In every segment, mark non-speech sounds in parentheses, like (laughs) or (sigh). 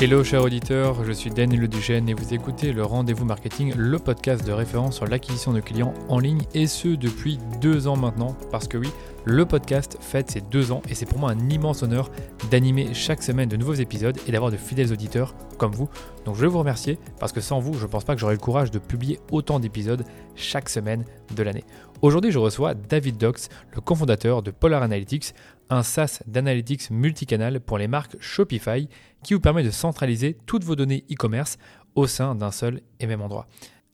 Hello chers auditeurs, je suis Daniel Duchesne et vous écoutez le Rendez-vous Marketing, le podcast de référence sur l'acquisition de clients en ligne et ce depuis deux ans maintenant parce que oui, le podcast fête ses deux ans et c'est pour moi un immense honneur d'animer chaque semaine de nouveaux épisodes et d'avoir de fidèles auditeurs comme vous. Donc je veux vous remercier parce que sans vous, je ne pense pas que j'aurais le courage de publier autant d'épisodes chaque semaine de l'année. Aujourd'hui, je reçois David Dox, le cofondateur de Polar Analytics, un SaaS d'analytics multicanal pour les marques Shopify qui vous permet de centraliser toutes vos données e-commerce au sein d'un seul et même endroit.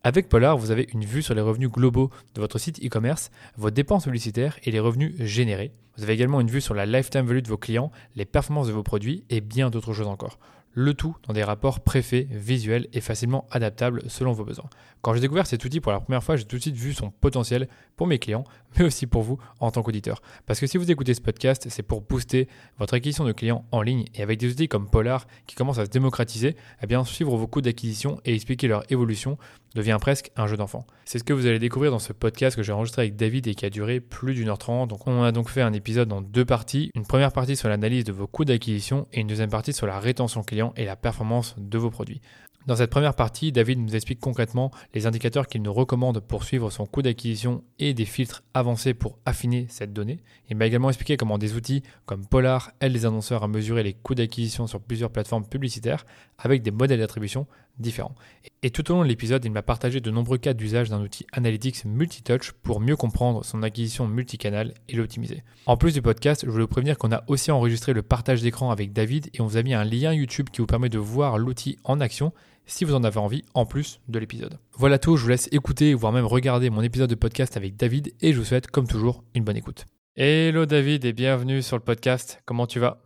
Avec Polar, vous avez une vue sur les revenus globaux de votre site e-commerce, vos dépenses publicitaires et les revenus générés. Vous avez également une vue sur la lifetime value de vos clients, les performances de vos produits et bien d'autres choses encore le tout dans des rapports préfaits, visuels et facilement adaptables selon vos besoins. Quand j'ai découvert cet outil pour la première fois, j'ai tout de suite vu son potentiel pour mes clients, mais aussi pour vous en tant qu'auditeur. Parce que si vous écoutez ce podcast, c'est pour booster votre acquisition de clients en ligne et avec des outils comme Polar qui commencent à se démocratiser, eh bien suivre vos coûts d'acquisition et expliquer leur évolution devient presque un jeu d'enfant. C'est ce que vous allez découvrir dans ce podcast que j'ai enregistré avec David et qui a duré plus d'une heure trente. Donc on a donc fait un épisode en deux parties. Une première partie sur l'analyse de vos coûts d'acquisition et une deuxième partie sur la rétention client et la performance de vos produits. Dans cette première partie, David nous explique concrètement les indicateurs qu'il nous recommande pour suivre son coût d'acquisition et des filtres avancés pour affiner cette donnée. Il m'a également expliqué comment des outils comme Polar aident les annonceurs à mesurer les coûts d'acquisition sur plusieurs plateformes publicitaires avec des modèles d'attribution différents. Et tout au long de l'épisode, il m'a partagé de nombreux cas d'usage d'un outil Analytics multitouch pour mieux comprendre son acquisition multicanal et l'optimiser. En plus du podcast, je voulais vous prévenir qu'on a aussi enregistré le partage d'écran avec David et on vous a mis un lien YouTube qui vous permet de voir l'outil en action si vous en avez envie en plus de l'épisode. Voilà tout, je vous laisse écouter, voire même regarder mon épisode de podcast avec David et je vous souhaite comme toujours une bonne écoute. Hello David et bienvenue sur le podcast, comment tu vas?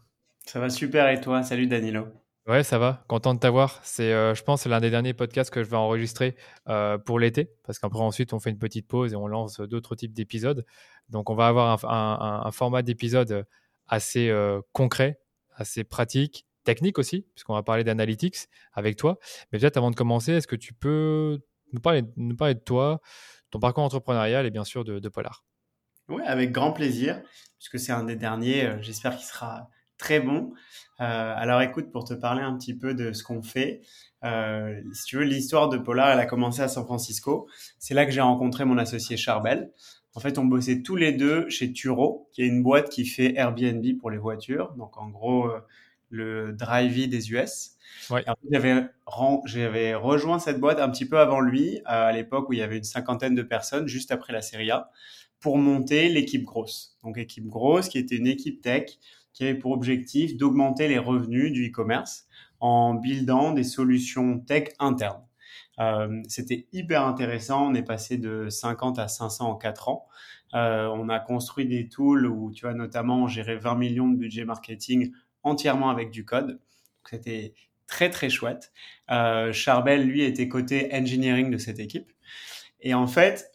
Ça va super et toi? Salut Danilo. Ouais, ça va, content de t'avoir. C'est, euh, je pense, l'un des derniers podcasts que je vais enregistrer euh, pour l'été, parce qu'après ensuite on fait une petite pause et on lance d'autres types d'épisodes. Donc on va avoir un, format d'épisode assez euh, concret, assez pratique, technique aussi, puisqu'on va parler d'analytics avec toi. Mais peut-être avant de commencer, est-ce que tu peux nous parler, parler de toi, ton parcours entrepreneurial et bien sûr de, de Polar? Oui, avec grand plaisir, puisque c'est un des derniers, euh, j'espère qu'il sera très bon. Euh, alors écoute, pour te parler un petit peu de ce qu'on fait, euh, si tu veux, l'histoire de Polar, elle a commencé à San Francisco. C'est là que j'ai rencontré mon associé Charbel. En fait, on bossait tous les deux chez Turo, qui est une boîte qui fait Airbnb pour les voitures. Donc en gros, le Drivey des US. J'avais rejoint cette boîte un petit peu avant lui, à l'époque où il y avait une cinquantaine de personnes, juste après la Serie A, pour monter l'équipe grosse. Donc équipe grosse, qui était une équipe tech, qui avait pour objectif d'augmenter les revenus du e-commerce en buildant des solutions tech internes. Euh, C'était hyper intéressant. On est passé de 50 à 500 en 4 ans. Euh, on a construit des tools où tu vois notamment gérer 20 millions de budget marketing entièrement avec du code. C'était très très chouette. Euh, Charbel, lui, était côté engineering de cette équipe. Et en fait,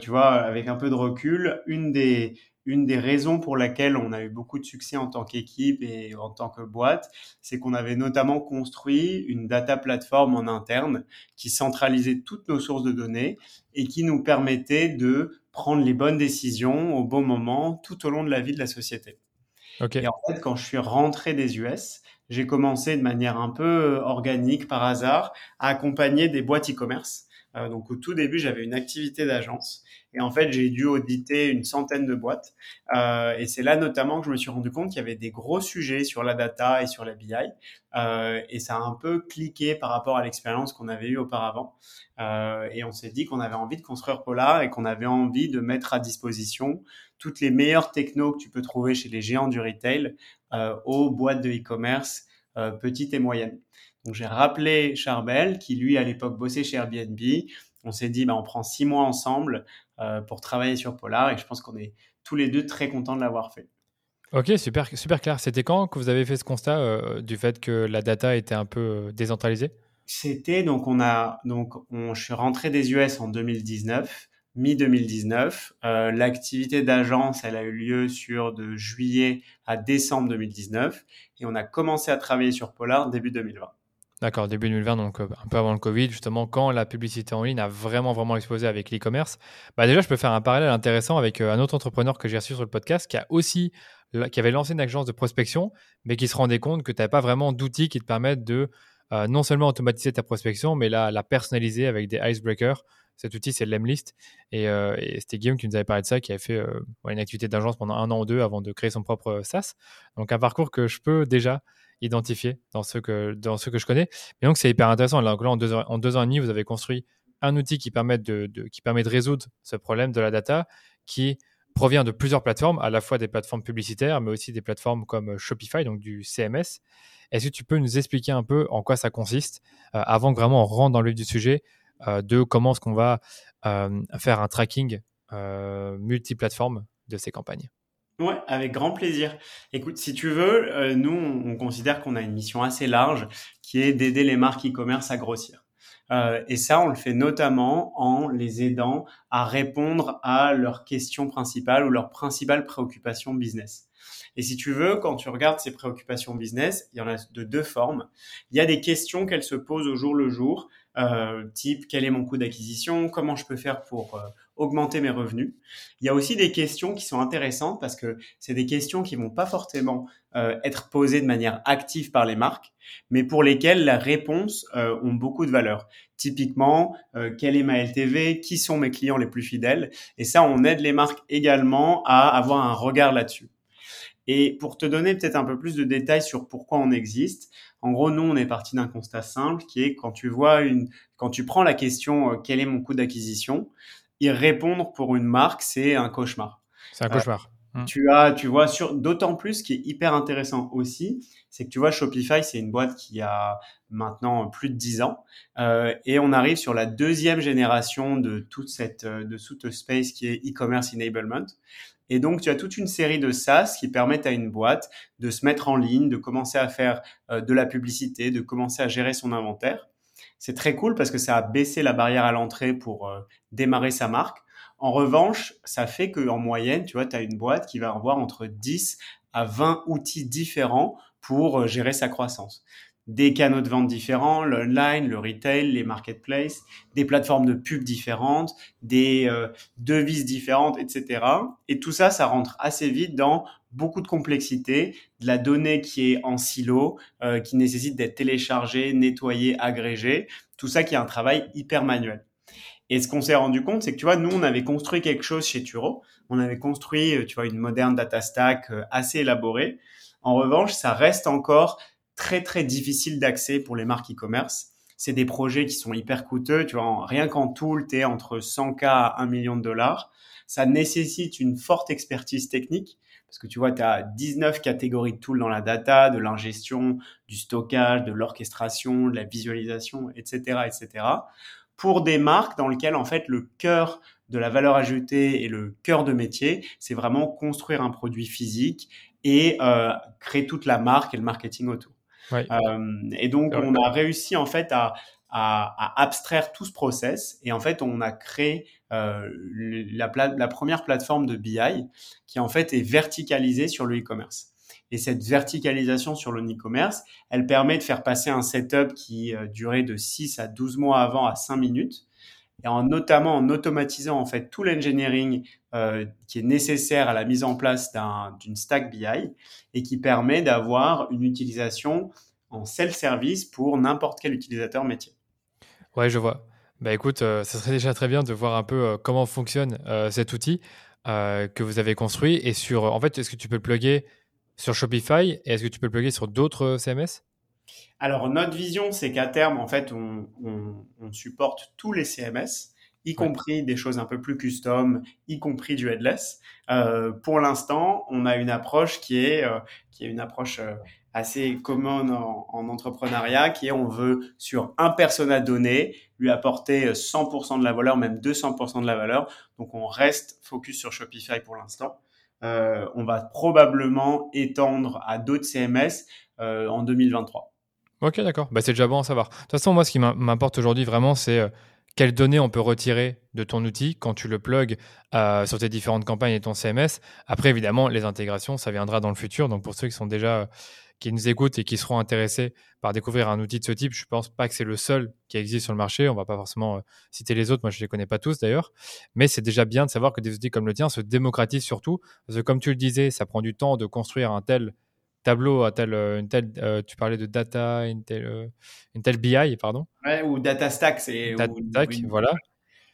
tu vois, avec un peu de recul, une des, une des raisons pour laquelle on a eu beaucoup de succès en tant qu'équipe et en tant que boîte, c'est qu'on avait notamment construit une data platform en interne qui centralisait toutes nos sources de données et qui nous permettait de prendre les bonnes décisions au bon moment tout au long de la vie de la société. Et en fait, quand je suis rentré des US, j'ai commencé de manière un peu euh, organique, par hasard, à accompagner des boîtes e-commerce. Euh, donc au tout début, j'avais une activité d'agence et en fait, j'ai dû auditer une centaine de boîtes. Euh, et c'est là notamment que je me suis rendu compte qu'il y avait des gros sujets sur la data et sur la BI. Euh, et ça a un peu cliqué par rapport à l'expérience qu'on avait eue auparavant. Et on s'est dit qu'on avait envie de construire Polar et qu'on avait envie de mettre à disposition toutes les meilleures technos que tu peux trouver chez les géants du retail aux boîtes de e-commerce petites et moyennes. Donc j'ai rappelé Charbel qui lui à l'époque bossait chez Airbnb on s'est dit, bah, on prend six mois ensemble euh, pour travailler sur Polar et je pense qu'on est tous les deux très contents de l'avoir fait. Ok, super, super clair. C'était quand que vous avez fait ce constat euh, du fait que la data était un peu euh, décentralisée? C'était donc on a donc on, je suis rentré des US en 2019, mi 2019. L'activité d'agence, elle a eu lieu sur de juillet à décembre 2019 et on a commencé à travailler sur Polar début 2020. D'accord, début 2020, donc euh, un peu avant le Covid, justement, quand la publicité en ligne a vraiment, vraiment explosé avec l'e-commerce. Bah déjà, je peux faire un parallèle intéressant avec euh, un autre entrepreneur que j'ai reçu sur le podcast qui a aussi, qui avait lancé une agence de prospection, mais qui se rendait compte que tu n'avais pas vraiment d'outils qui te permettent de euh, non seulement automatiser ta prospection, mais la, la personnaliser avec des icebreakers. Cet outil, c'est l'Emlist. Et, c'était Guillaume qui nous avait parlé de ça, qui avait fait une activité d'agence pendant un an ou deux avant de créer son propre SaaS. Donc, un parcours que je peux déjà identifié dans ceux que, dans ceux que je connais. Mais donc, c'est hyper intéressant. Là, en, deux ans, et demi, vous avez construit un outil qui permet de, qui permet de résoudre ce problème de la data qui provient de plusieurs plateformes, à la fois des plateformes publicitaires, mais aussi des plateformes comme Shopify, donc du CMS. Est-ce que tu peux nous expliquer un peu en quoi ça consiste, euh, avant vraiment on rentre dans le vif du sujet, euh, de comment est-ce qu'on va euh, faire un tracking multiplateforme de ces campagnes? Ouais, avec grand plaisir. Écoute, si tu veux, euh, nous, on, considère qu'on a une mission assez large qui est d'aider les marques e-commerce à grossir. Euh, et ça, on le fait notamment en les aidant à répondre à leurs questions principales ou leurs principales préoccupations business. Et si tu veux, quand tu regardes ces préoccupations business, il y en a de deux formes. Il y a des questions qu'elles se posent au jour le jour, type quel est mon coût d'acquisition, comment je peux faire pour euh, augmenter mes revenus. Il y a aussi des questions qui sont intéressantes parce que c'est des questions qui vont pas forcément euh, être posées de manière active par les marques, mais pour lesquelles la réponse euh, ont beaucoup de valeur. Typiquement, euh, quelle est ma LTV, qui sont mes clients les plus fidèles, et ça, on aide les marques également à avoir un regard là-dessus. Et pour te donner peut-être un peu plus de détails sur pourquoi on existe, en gros, nous, on est parti d'un constat simple qui est quand tu vois une, quand tu prends la question euh, quel est mon coût d'acquisition, y répondre pour une marque, c'est un cauchemar. C'est un cauchemar. Euh, tu as, tu vois, sur d'autant plus, ce qui est hyper intéressant aussi, c'est que tu vois, Shopify, c'est une boîte qui a maintenant plus de 10 ans, euh, et on arrive sur la deuxième génération de toute cette, de toute space qui est e-commerce enablement. Et donc, tu as toute une série de SaaS qui permettent à une boîte de se mettre en ligne, de commencer à faire euh, de la publicité, de commencer à gérer son inventaire. C'est très cool parce que ça a baissé la barrière à l'entrée pour euh, démarrer sa marque. En revanche, ça fait qu'en moyenne, tu vois, tu as une boîte qui va avoir entre 10 à 20 outils différents pour euh, gérer sa croissance des canaux de vente différents, l'online, le retail, les marketplaces, des plateformes de pub différentes, des euh, devises différentes, etc. Et tout ça, ça rentre assez vite dans beaucoup de complexité, de la donnée qui est en silo, euh, qui nécessite d'être téléchargée, nettoyée, agrégée, tout ça qui est un travail hyper manuel. Et ce qu'on s'est rendu compte, c'est que tu vois, nous, on avait construit quelque chose chez Turo. On avait construit, euh, tu vois, une moderne data stack assez élaborée. En revanche, ça reste encore très très difficile d'accès pour les marques e-commerce. C'est des projets qui sont hyper coûteux. Tu vois, rien qu'en tool, tu es entre 100K à 1 million de dollars. Ça nécessite une forte expertise technique parce que tu vois, tu as 19 catégories de tools dans la data, de l'ingestion, du stockage, de l'orchestration, de la visualisation, etc., etc. Pour des marques dans lesquelles, en fait, le cœur de la valeur ajoutée et le cœur de métier, c'est vraiment construire un produit physique et euh, créer toute la marque et le marketing autour. Euh, et donc, on a réussi en fait à, à, abstraire tout ce process et en fait, on a créé euh, la, la, première plateforme de BI qui en fait est verticalisée sur le e-commerce. Et cette verticalisation sur le e-commerce, elle permet de faire passer un setup qui euh, durait de 6 à 12 mois avant à 5 minutes et en notamment en automatisant en fait tout l'engineering euh, qui est nécessaire à la mise en place d'une stack BI et qui permet d'avoir une utilisation en self-service pour n'importe quel utilisateur métier. Ouais, je vois. Bah écoute, euh, ça serait déjà très bien de voir un peu euh, comment fonctionne cet outil que vous avez construit et sur, en fait, est-ce que tu peux le plugger sur Shopify et est-ce que tu peux le plugger sur d'autres CMS alors, notre vision, c'est qu'à terme, en fait, on, supporte tous les CMS, y compris des choses un peu plus custom, y compris du headless. Euh, pour l'instant, on a une approche qui est, euh, qui est une approche euh, assez commune en, entrepreneuriat, qui est on veut sur un persona donné lui apporter 100% de la valeur, même 200% de la valeur. Donc, on reste focus sur Shopify pour l'instant. On va probablement étendre à d'autres CMS en 2023. Ok, d'accord. Bah, c'est déjà bon à savoir. De toute façon, moi, ce qui m'importe aujourd'hui vraiment, c'est euh, quelles données on peut retirer de ton outil quand tu le plugs euh, sur tes différentes campagnes et ton CMS. Après, évidemment, les intégrations, ça viendra dans le futur. Donc, pour ceux qui sont déjà, qui nous écoutent et qui seront intéressés par découvrir un outil de ce type, je pense pas que c'est le seul qui existe sur le marché. On va pas forcément euh, citer les autres. Moi, je les connais pas tous d'ailleurs. Mais c'est déjà bien de savoir que des outils comme le tien se démocratisent surtout. Parce que comme tu le disais, ça prend du temps de construire un tel tableau, à tel, euh, une telle, euh, tu parlais de data, une telle, une telle BI, pardon. Ouais, ou data stack, c'est. Data stack, voilà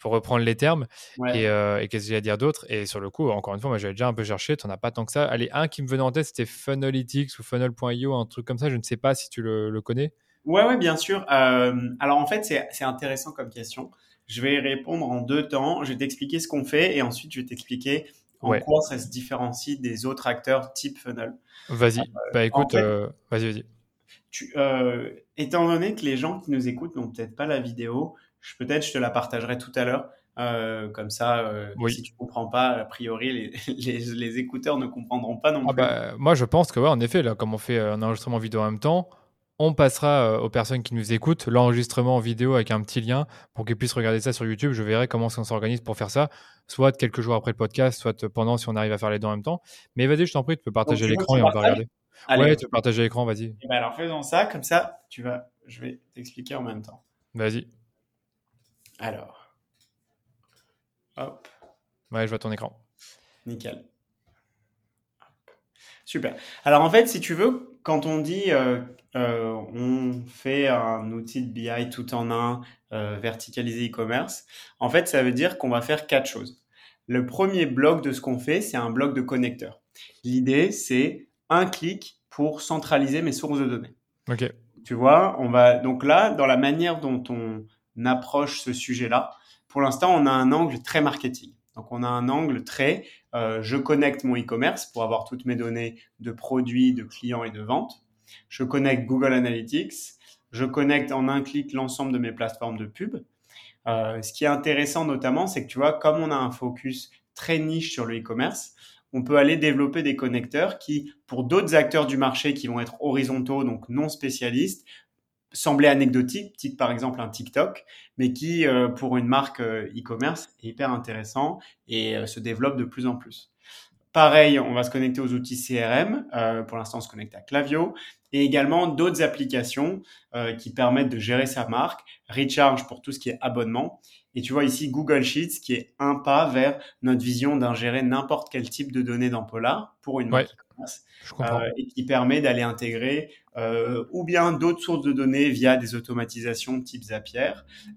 pour reprendre les termes. Et, qu'est-ce que j'ai à dire d'autre? Et sur le coup, encore une fois, moi j'avais déjà un peu cherché, tu n'en as pas tant que ça. Allez, un qui me venait en tête, c'était Funalytics ou Funnel.io, un truc comme ça. Je ne sais pas si tu le, connais. Ouais, ouais, bien sûr. Euh, alors en fait, c'est intéressant comme question. Je vais répondre en deux temps. Je vais t'expliquer ce qu'on fait et ensuite je vais t'expliquer en quoi ça se différencie des autres acteurs type funnel? Vas-y. Euh, bah écoute, euh, vas-y, vas-y. Tu, étant donné que les gens qui nous écoutent n'ont peut-être pas la vidéo, peut-être je te la partagerai tout à l'heure. Euh, comme ça, euh, si tu comprends pas, a priori, (laughs) les, les, écouteurs ne comprendront pas non ah plus. Bah, moi, je pense que, ouais, en effet, là, comme on fait un enregistrement vidéo en même temps, on passera euh, aux personnes qui nous écoutent l'enregistrement vidéo avec un petit lien pour qu'ils puissent regarder ça sur YouTube. Je verrai comment on s'organise pour faire ça, soit quelques jours après le podcast, soit pendant si on arrive à faire les deux en même temps. Mais vas-y, je t'en prie, tu peux partager l'écran et on va regarder. ouais, tu peux partager l'écran, vas-y. Eh ben alors faisons ça, comme ça, tu vas, je vais t'expliquer en même temps. Vas-y. Alors. Hop. Ouais, je vois ton écran. Nickel. Super. Alors en fait, si tu veux, quand on dit euh, euh, on fait un outil de BI tout en un, euh, verticalisé e-commerce, en fait, ça veut dire qu'on va faire quatre choses. Le premier bloc de ce qu'on fait, c'est un bloc de connecteur. L'idée, c'est un clic pour centraliser mes sources de données. Ok. Tu vois, on va donc là, dans la manière dont on approche ce sujet-là. Pour l'instant, on a un angle très marketing. Donc, on a un angle très euh, je connecte mon e-commerce pour avoir toutes mes données de produits, de clients et de ventes. Je connecte Google Analytics. Je connecte en un clic l'ensemble de mes plateformes de pub. Euh, ce qui est intéressant notamment, c'est que tu vois, comme on a un focus très niche sur le e-commerce, on peut aller développer des connecteurs qui, pour d'autres acteurs du marché qui vont être horizontaux, donc non spécialistes, semblait anecdotique, type par exemple un TikTok, mais qui, euh, pour une marque euh, e-commerce, est hyper intéressant et euh, se développe de plus en plus. Pareil, on va se connecter aux outils CRM. pour l'instant, on se connecte à Clavio et également d'autres applications qui permettent de gérer sa marque, Recharge pour tout ce qui est abonnement. Et tu vois ici Google Sheets qui est un pas vers notre vision d'ingérer n'importe quel type de données dans Polar pour une marque euh, et qui permet d'aller intégrer euh, ou bien d'autres sources de données via des automatisations type Zapier,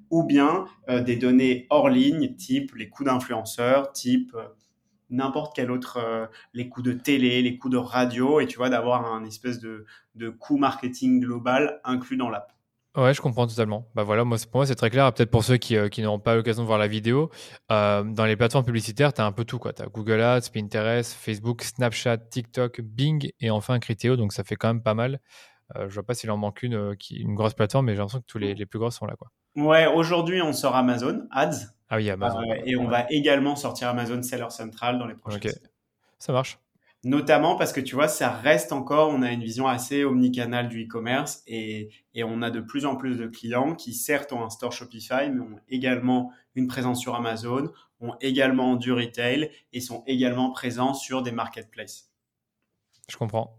ou bien euh, des données hors ligne type les coûts d'influenceurs, type n'importe quel autre, les coûts de télé, les coûts de radio, et tu vois, d'avoir un espèce de, de coût marketing global inclus dans l'app. Ouais, je comprends totalement. Bah voilà, moi, pour moi, c'est très clair. Peut-être pour ceux qui, euh, qui n'auront pas l'occasion de voir la vidéo, euh, dans les plateformes publicitaires, tu as un peu tout. Tu as Google Ads, Pinterest, Facebook, Snapchat, TikTok, Bing et enfin Criteo. Donc, ça fait quand même pas mal. Euh, je vois pas s'il en manque une, qui, une grosse plateforme, mais j'ai l'impression que tous les, les, plus grosses sont là. Quoi. Ouais, aujourd'hui, on sort Amazon Ads. Ah oui, Amazon. et on va également sortir Amazon Seller Central dans les prochaines Ok, Ça marche notamment parce que tu vois, ça reste encore, on a une vision assez omnicanale du e-commerce et, et, on a de plus en plus de clients qui certes ont un store Shopify, mais ont également une présence sur Amazon, ont également du retail et sont également présents sur des marketplaces. Je comprends.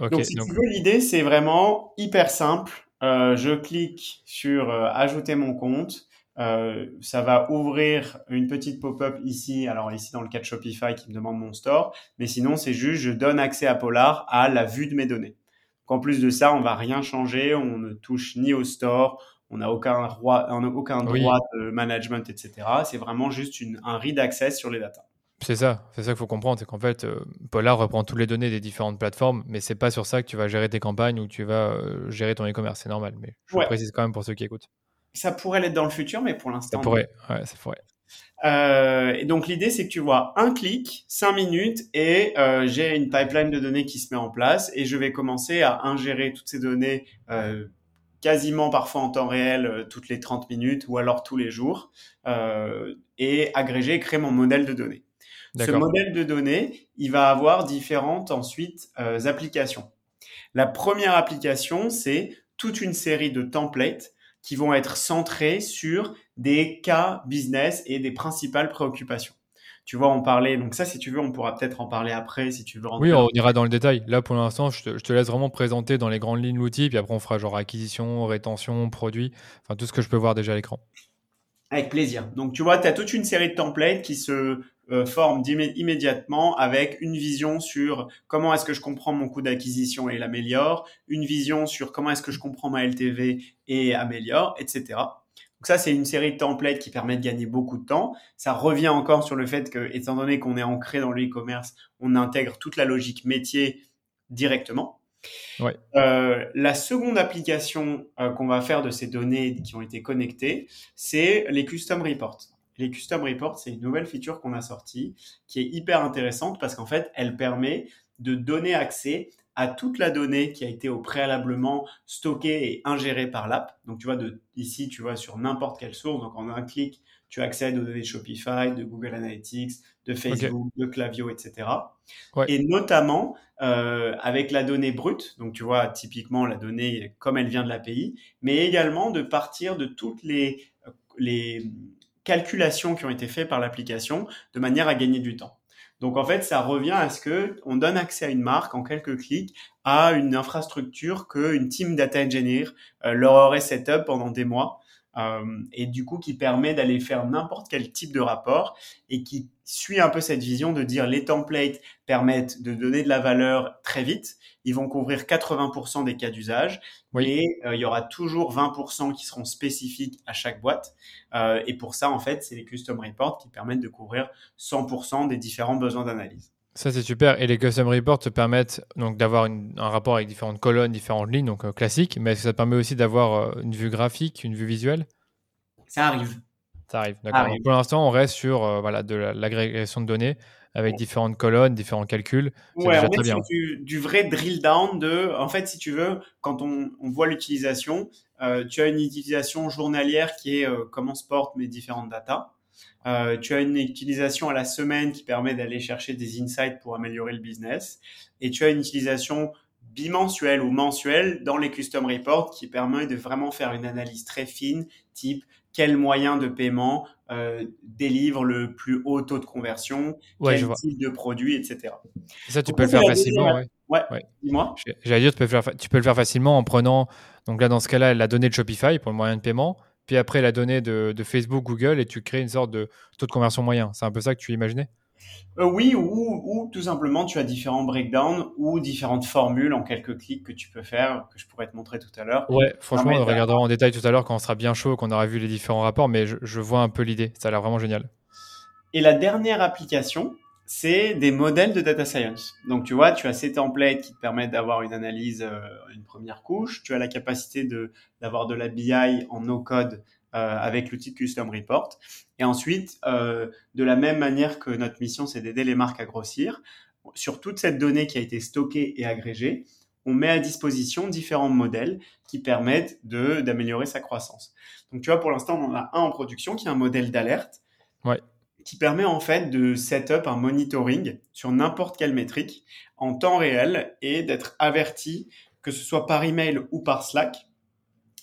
donc, si tu veux, l'idée, c'est vraiment hyper simple. Euh, je clique sur euh, ajouter mon compte. Euh, ça va ouvrir une petite pop-up ici, alors ici dans le cas de Shopify qui me demande mon store, mais sinon c'est juste je donne accès à Polar à la vue de mes données. Donc, en plus de ça, on va rien changer, on ne touche ni au store, on n'a aucun, droit, aucun droit de management, etc. C'est vraiment juste une, un read access sur les datas. C'est ça, c'est ça qu'il faut comprendre, c'est qu'en fait, euh, Polar reprend toutes les données des différentes plateformes, mais c'est pas sur ça que tu vas gérer tes campagnes ou que tu vas euh, gérer ton e-commerce, c'est normal. Mais je précise quand même pour ceux qui écoutent. Ça pourrait l'être dans le futur, mais pour l'instant. Ça pourrait, ouais, ça pourrait. Euh, et donc l'idée, c'est que tu vois un clic, cinq minutes, et euh, j'ai une pipeline de données qui se met en place, et je vais commencer à ingérer toutes ces données euh, quasiment parfois en temps réel, toutes les 30 minutes, ou alors tous les jours, et agréger et créer mon modèle de données. Ce modèle de données, il va avoir différentes ensuite applications. La première application, c'est toute une série de templates qui vont être centrés sur des cas business et des principales préoccupations. Tu vois, on parlait, donc ça, si tu veux, on pourra peut-être en parler après, si tu veux. Oui, on ira dans le détail. Là, pour l'instant, je, te, laisse vraiment présenter dans les grandes lignes l'outil, puis après, on fera genre acquisition, rétention, produit, enfin tout ce que je peux voir déjà à l'écran. Avec plaisir. Donc, tu vois, tu as toute une série de templates qui se euh, forment immédiatement avec une vision sur comment est-ce que je comprends mon coût d'acquisition et l'améliore, une vision sur comment est-ce que je comprends ma LTV et améliore, etc. Donc ça, c'est une série de templates qui permet de gagner beaucoup de temps. Ça revient encore sur le fait que, étant donné qu'on est ancré dans le e-commerce, on intègre toute la logique métier directement. Euh, la seconde application euh, qu'on va faire de ces données qui ont été connectées, c'est les custom reports. Les custom reports, c'est une nouvelle feature qu'on a sortie qui est hyper intéressante parce qu'en fait, elle permet de donner accès à toute la donnée qui a été au préalablement stockée et ingérée par l'app. Donc, tu vois, de, ici, tu vois, sur n'importe quelle source. Donc, en un clic, tu accèdes aux données de Shopify, de Google Analytics, de Facebook, de Clavio, etc. Et notamment euh, avec la donnée brute, donc tu vois typiquement la donnée comme elle vient de l'API, mais également de partir de toutes les, les calculations qui ont été faites par l'application de manière à gagner du temps. Donc en fait, ça revient à ce que on donne accès à une marque en quelques clics à une infrastructure qu'une team data engineer euh, leur aurait set up pendant des mois euh, et du coup qui permet d'aller faire n'importe quel type de rapport et qui suit un peu cette vision de dire les templates permettent de donner de la valeur très vite. Ils vont couvrir 80% des cas d'usage et euh, il y aura toujours 20% qui seront spécifiques à chaque boîte. Euh, et pour ça, en fait, c'est les custom reports qui permettent de couvrir 100% des différents besoins d'analyse. Ça, c'est super. Et les custom reports te permettent donc d'avoir un rapport avec différentes colonnes, différentes lignes, donc euh, classique, mais ça permet aussi d'avoir une vue graphique, une vue visuelle? Ça arrive. Ça arrive, d'accord. Pour l'instant, on reste sur voilà, de l'agrégation de données avec différentes colonnes, différents calculs. Ouais, on est sur du, vrai drill down de, en fait, si tu veux, quand on, voit l'utilisation, euh, tu as une utilisation journalière qui est euh, comment se portent mes différentes datas. Euh, tu as une utilisation à la semaine qui permet d'aller chercher des insights pour améliorer le business. Et tu as une utilisation bimensuelle ou mensuelle dans les custom reports qui permet de vraiment faire une analyse très fine, type quel moyen de paiement euh, délivre le plus haut taux de conversion, quel type de produit, etc. ça, tu peux le faire facilement. Ouais, dis-moi. J'allais dire, tu peux, le faire, tu peux le faire facilement en prenant, donc là, dans ce cas-là, la donnée de Shopify pour le moyen de paiement, puis après la donnée de, de Facebook, Google, et tu crées une sorte de taux de conversion moyen. C'est un peu ça que tu imaginais? Euh, oui, ou, tout simplement tu as différents breakdowns ou différentes formules en quelques clics que tu peux faire, que je pourrais te montrer tout à l'heure. Ouais, franchement, on regardera en détail tout à l'heure quand on sera bien chaud, qu'on aura vu les différents rapports, mais je, vois un peu l'idée. Ça a l'air vraiment génial. Et la dernière application, c'est des modèles de data science. Donc tu vois, tu as ces templates qui te permettent d'avoir une analyse, euh, une première couche. Tu as la capacité d'avoir de la BI en no code euh, avec l'outil de Custom Report. Et ensuite, euh, de la même manière que notre mission, c'est d'aider les marques à grossir, sur toute cette donnée qui a été stockée et agrégée, on met à disposition différents modèles qui permettent d'améliorer sa croissance. Donc, tu vois, pour l'instant, on en a un en production qui est un modèle d'alerte. Qui permet en fait de set up un monitoring sur n'importe quelle métrique en temps réel et d'être averti, que ce soit par email ou par Slack,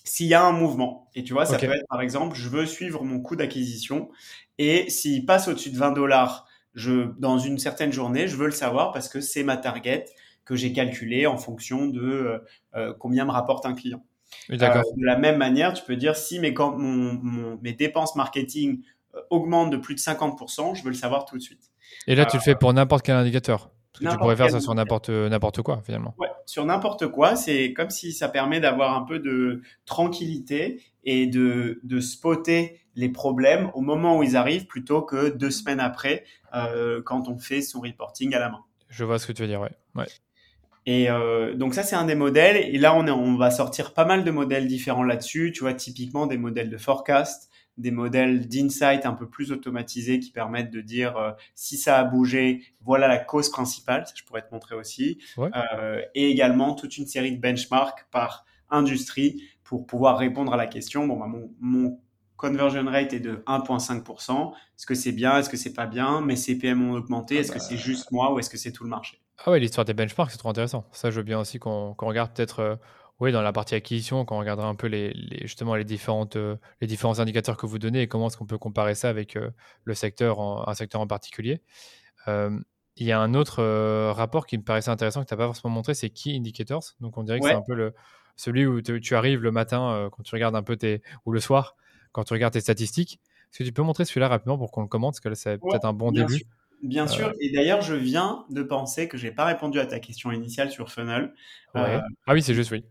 s'il y a un mouvement. Et tu vois, ça peut être par exemple, je veux suivre mon coût d'acquisition et s'il passe au-dessus de 20 dollars je, dans une certaine journée, je veux le savoir parce que c'est ma target que j'ai calculée en fonction de euh, euh, combien me rapporte un client. Euh, de la même manière, tu peux dire si mes, mon, mes dépenses marketing augmentent de plus de 50%, je veux le savoir tout de suite. Et là, tu le fais pour n'importe quel indicateur tu pourrais faire ça sur n'importe n'importe quoi finalement. Ouais, sur n'importe quoi, c'est comme si ça permet d'avoir un peu de tranquillité et de, de spotter les problèmes au moment où ils arrivent plutôt que deux semaines après euh, quand on fait son reporting à la main. Je vois ce que tu veux dire, ouais. ouais. Et euh, donc ça c'est un des modèles. Et là on, est, on va sortir pas mal de modèles différents là-dessus. Tu vois typiquement des modèles de forecast, des modèles d'insight un peu plus automatisés qui permettent de dire euh, si ça a bougé, voilà la cause principale, ça je pourrais te montrer aussi, euh, et également toute une série de benchmarks par industrie pour pouvoir répondre à la question, bon, bah, mon, mon conversion rate est de 1,5%, est-ce que c'est bien, est-ce que c'est pas bien, mes CPM ont augmenté, ah est-ce que bah. c'est juste moi ou est-ce que c'est tout le marché? Ah ouais, l'histoire des benchmarks, c'est trop intéressant. Ça, je veux bien aussi qu'on regarde peut-être euh, oui, dans la partie acquisition, quand on regardera un peu les, justement les, différentes, les différents indicateurs que vous donnez et comment est-ce qu'on peut comparer ça avec le secteur, un secteur en particulier. Il y a un autre rapport qui me paraissait intéressant que tu n'as pas forcément montré, c'est Key Indicators. Donc on dirait que c'est un peu le, celui où tu arrives le matin quand tu regardes un peu tes, ou le soir quand tu regardes tes statistiques. Est-ce que tu peux montrer celui-là rapidement pour qu'on le commente? Parce que c'est peut-être un bon début. Bien sûr. Et d'ailleurs, je viens de penser que je n'ai pas répondu à ta question initiale sur Funnel. ah oui, c'est juste, oui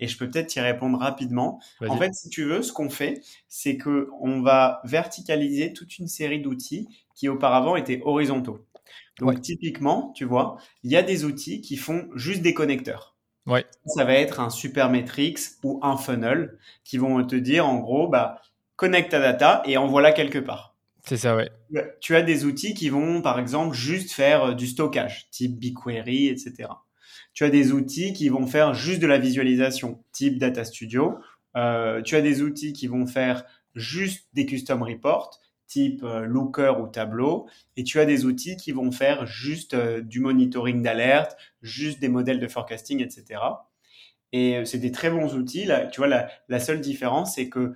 et je peux peut-être y répondre rapidement. En fait, si tu veux, ce qu'on fait, c'est que on va verticaliser toute une série d'outils qui auparavant étaient horizontaux. Donc typiquement, tu vois, il y a des outils qui font juste des connecteurs. Ouais. Ça va être un Supermetrics ou un funnel qui vont te dire en gros, bah, connecte ta data et envoie-la quelque part. C'est ça, ouais. Tu as des outils qui vont, par exemple, juste faire euh, du stockage, type BigQuery, etc. Tu as des outils qui vont faire juste de la visualisation, type Data Studio. Euh, tu as des outils qui vont faire juste des custom reports, type euh, Looker ou Tableau. Et tu as des outils qui vont faire juste euh, du monitoring d'alerte, juste des modèles de forecasting, etc. Et c'est des très bons outils. Tu vois, la, la seule différence, c'est que,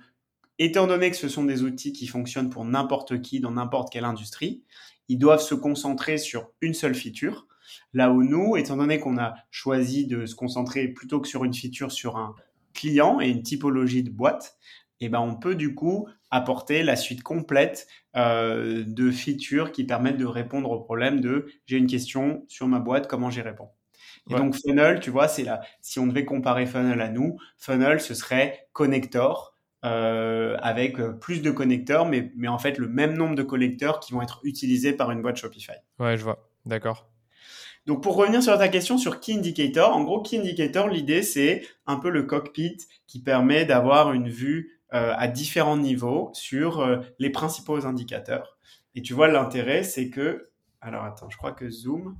étant donné que ce sont des outils qui fonctionnent pour n'importe qui dans n'importe quelle industrie, ils doivent se concentrer sur une seule feature. Là où nous, étant donné qu'on a choisi de se concentrer plutôt que sur une feature sur un client et une typologie de boîte, eh ben on peut du coup apporter la suite complète euh, de features qui permettent de répondre au problème de j'ai une question sur ma boîte, comment j'y réponds. Et donc Funnel, tu vois, c'est là. Si on devait comparer Funnel à nous, Funnel ce serait connector. Euh, avec plus de connecteurs, mais, mais en fait le même nombre de connecteurs qui vont être utilisés par une boîte Shopify. Ouais, je vois. D'accord. Donc pour revenir sur ta question sur Key Indicator, en gros Key Indicator, l'idée c'est un peu le cockpit qui permet d'avoir une vue euh, à différents niveaux sur euh, les principaux indicateurs. Et tu vois l'intérêt c'est que alors attends, je crois que Zoom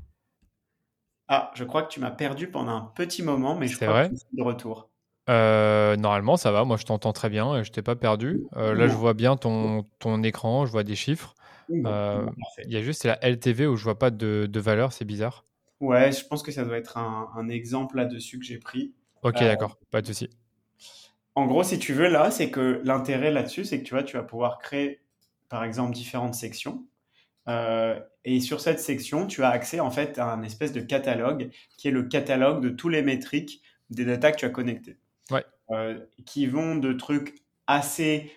Ah, je crois que tu m'as perdu pendant un petit moment mais je crois vrai que c'est de retour. Euh, normalement, ça va. Moi, je t'entends très bien et je t'ai pas perdu. là, je vois bien ton, ton écran, je vois des chiffres. Il y a juste la LTV où je vois pas de, de valeur, c'est bizarre. Ouais, je pense que ça doit être un, exemple là-dessus que j'ai pris. Ok, euh, d'accord, pas de souci. En gros, si tu veux, là, c'est que l'intérêt là-dessus, c'est que tu vois, tu vas pouvoir créer, par exemple, différentes sections. Euh, et sur cette section, tu as accès en fait à un espèce de catalogue qui est le catalogue de tous les métriques des data que tu as connectées. Ouais. Euh, qui vont de trucs assez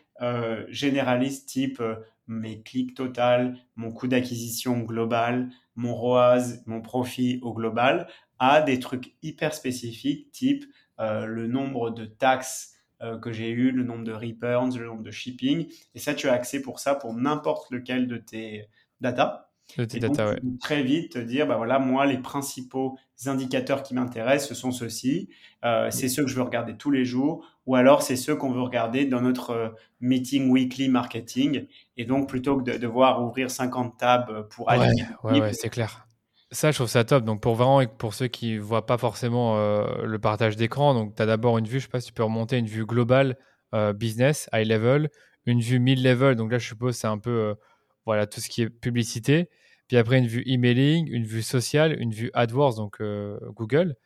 généralistes, type mes clics total, mon coût d'acquisition global, mon ROAS, mon profit au global, à des trucs hyper spécifiques, type euh, le nombre de taxes euh, que j'ai eu, le nombre de returns, le nombre de shipping. Et ça, tu as accès pour ça pour n'importe lequel de tes data. De tes data, ouais. Très vite te dire, bah voilà, moi, les principaux indicateurs qui m'intéressent, ce sont ceux-ci. Euh, c'est ceux que je veux regarder tous les jours ou alors c'est ceux qu'on veut regarder dans notre euh, meeting weekly marketing. Et donc, plutôt que de devoir ouvrir 50 tabs pour aller. Ouais, ouais, c'est clair. Ça, je trouve ça top. Donc, pour vraiment, pour ceux qui ne voient pas forcément euh, le partage d'écran, donc tu as d'abord une vue, je sais pas si tu peux remonter une vue globale euh, business, high level, une vue mid level. Donc là, je suppose c'est un peu voilà tout ce qui est publicité. Puis après, une vue emailing, une vue sociale, une vue AdWords, donc Google.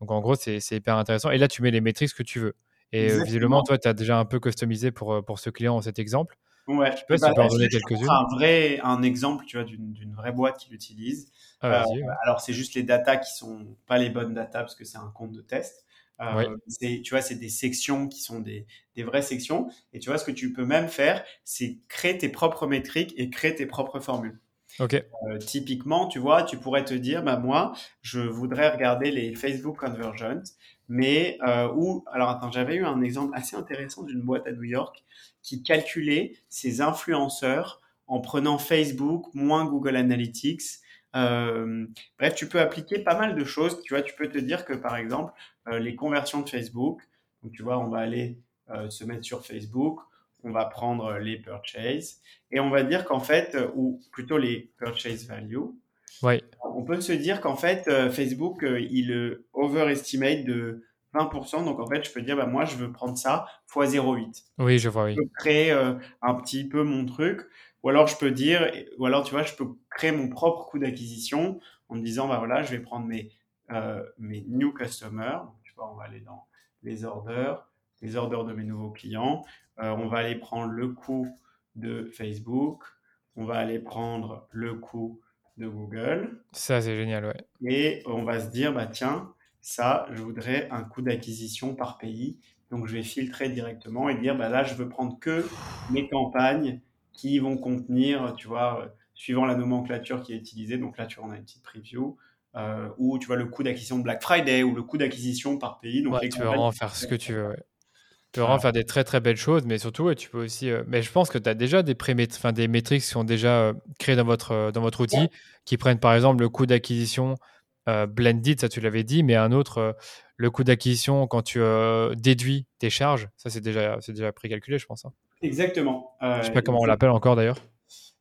Donc en gros, c'est hyper intéressant. Et là, tu mets les métriques que tu veux. Et euh, visiblement, toi, tu as déjà un peu customisé pour, euh, pour ce client cet exemple. Ouais. Je peux, bah, en donner quelques-unes. Un vrai un exemple, tu vois, d'une vraie boîte qui l'utilise. Ah, euh, alors, c'est juste les datas qui sont pas les bonnes datas parce que c'est un compte de test. Euh, Tu vois, c'est des sections qui sont des, des, vraies sections. Et tu vois, ce que tu peux même faire, c'est créer tes propres métriques et créer tes propres formules. Euh, typiquement, tu vois, tu pourrais te dire, bah moi, je voudrais regarder les Facebook Conversions mais euh, où, alors attends, j'avais eu un exemple assez intéressant d'une boîte à New York qui calculait ses influenceurs en prenant Facebook moins Google Analytics. Euh, bref, tu peux appliquer pas mal de choses. Tu vois, tu peux te dire que par exemple, les conversions de Facebook, donc tu vois, on va aller se mettre sur Facebook, on va prendre les purchases et on va dire qu'en fait, ou plutôt les purchase value, on peut se dire qu'en fait, euh, Facebook, euh, il overestimate de 20%. Donc, en fait, je peux dire, bah, moi, je veux prendre ça x 0,8. Oui, je vois, oui. Je peux créer euh, un petit peu mon truc. Ou alors, je peux dire, ou alors, tu vois, je peux créer mon propre coût d'acquisition en me disant, bah voilà, je vais prendre mes, mes new customers. Tu vois, on va aller dans les orders, les orders de mes nouveaux clients. on va aller prendre le coût de Facebook. On va aller prendre le coût de Google. Ça, c'est génial, ouais. Et on va se dire, bah tiens, ça, je voudrais un coût d'acquisition par pays. Donc, je vais filtrer directement et dire, bah là, je veux prendre que mes campagnes qui vont contenir, tu vois, euh, suivant la nomenclature qui est utilisée. Donc là, tu vois, on a une petite preview. Euh, ou tu vois le coût d'acquisition de Black Friday ou le coût d'acquisition par pays. Donc tu peux vraiment faire ce que tu veux. Peux vraiment faire des très très belles choses, mais surtout, tu peux aussi. Euh, mais je pense que tu as déjà des, enfin, des métriques qui sont déjà créées dans votre, dans votre outil, qui prennent par exemple le coût d'acquisition blended, ça tu l'avais dit, mais un autre, le coût d'acquisition quand tu déduis tes charges, ça c'est déjà, déjà précalculé, je pense. Hein. Exactement. Euh, je sais pas comment on l'appelle encore d'ailleurs.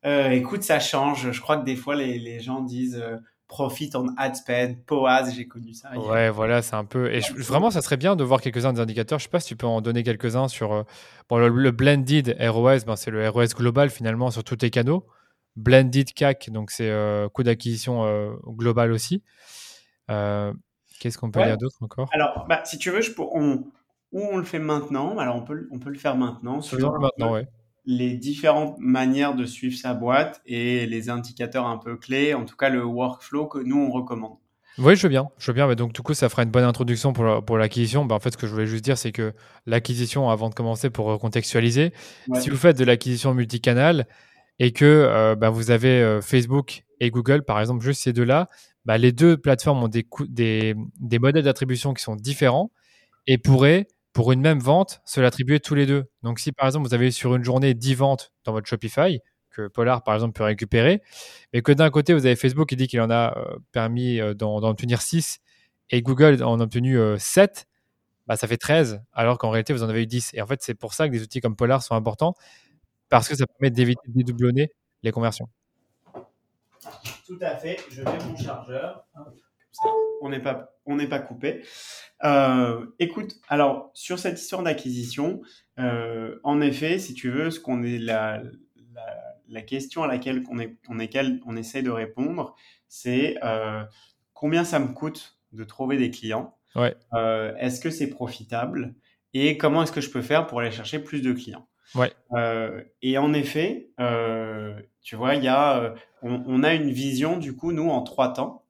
Euh, écoute, ça change. Je crois que des fois, les, les gens disent euh, profit on ad spend, POAS, j'ai connu ça. Ouais, voilà, c'est un peu. Et vraiment, ça serait bien de voir quelques-uns des indicateurs. Je sais pas si tu peux en donner quelques-uns sur. Bon, le, blended ROS, ben, c'est le ROS global finalement sur tous tes canaux. Blended CAC, donc c'est coût d'acquisition global aussi. Qu'est-ce qu'on peut dire d'autre encore? Alors, bah, si tu veux, je pour, on, ou on le fait maintenant. Alors, on peut, on peut le faire maintenant. Sur maintenant, Les différentes manières de suivre sa boîte et les indicateurs un peu clés, en tout cas le workflow que nous, on recommande. Oui, je veux bien. Je veux bien. Mais donc, du coup, ça fera une bonne introduction pour, pour l'acquisition. Ben, en fait, ce que je voulais juste dire, c'est que l'acquisition, avant de commencer, pour recontextualiser, si vous faites de l'acquisition multicanal et que euh, ben, vous avez euh, Facebook et Google, par exemple, juste ces deux-là, ben, les deux plateformes ont des, des, des modèles d'attribution qui sont différents et pourraient pour une même vente, se l'attribuer tous les deux. Donc, si par exemple, vous avez sur une journée 10 ventes dans votre Shopify, que Polar par exemple peut récupérer, mais que d'un côté, vous avez Facebook qui dit qu'il en a euh, permis euh, d'en obtenir 6 et Google en a obtenu 7, euh, bah, ça fait 13, alors qu'en réalité, vous en avez eu 10. Et en fait, c'est pour ça que des outils comme Polar sont importants, parce que ça permet d'éviter de dédoublonner les conversions. Tout à fait. Je mets mon chargeur. On n'est pas, on n'est pas coupé. Euh, écoute, alors sur cette histoire d'acquisition, euh, en effet, si tu veux, ce qu'on est la, la, question à laquelle on, est, on, est, on essaie de répondre, c'est euh, combien ça me coûte de trouver des clients? Ouais. Est-ce que c'est profitable? Et comment est-ce que je peux faire pour aller chercher plus de clients? Ouais. Et en effet, tu vois, il y a, on, on, a une vision du coup, nous, en trois temps.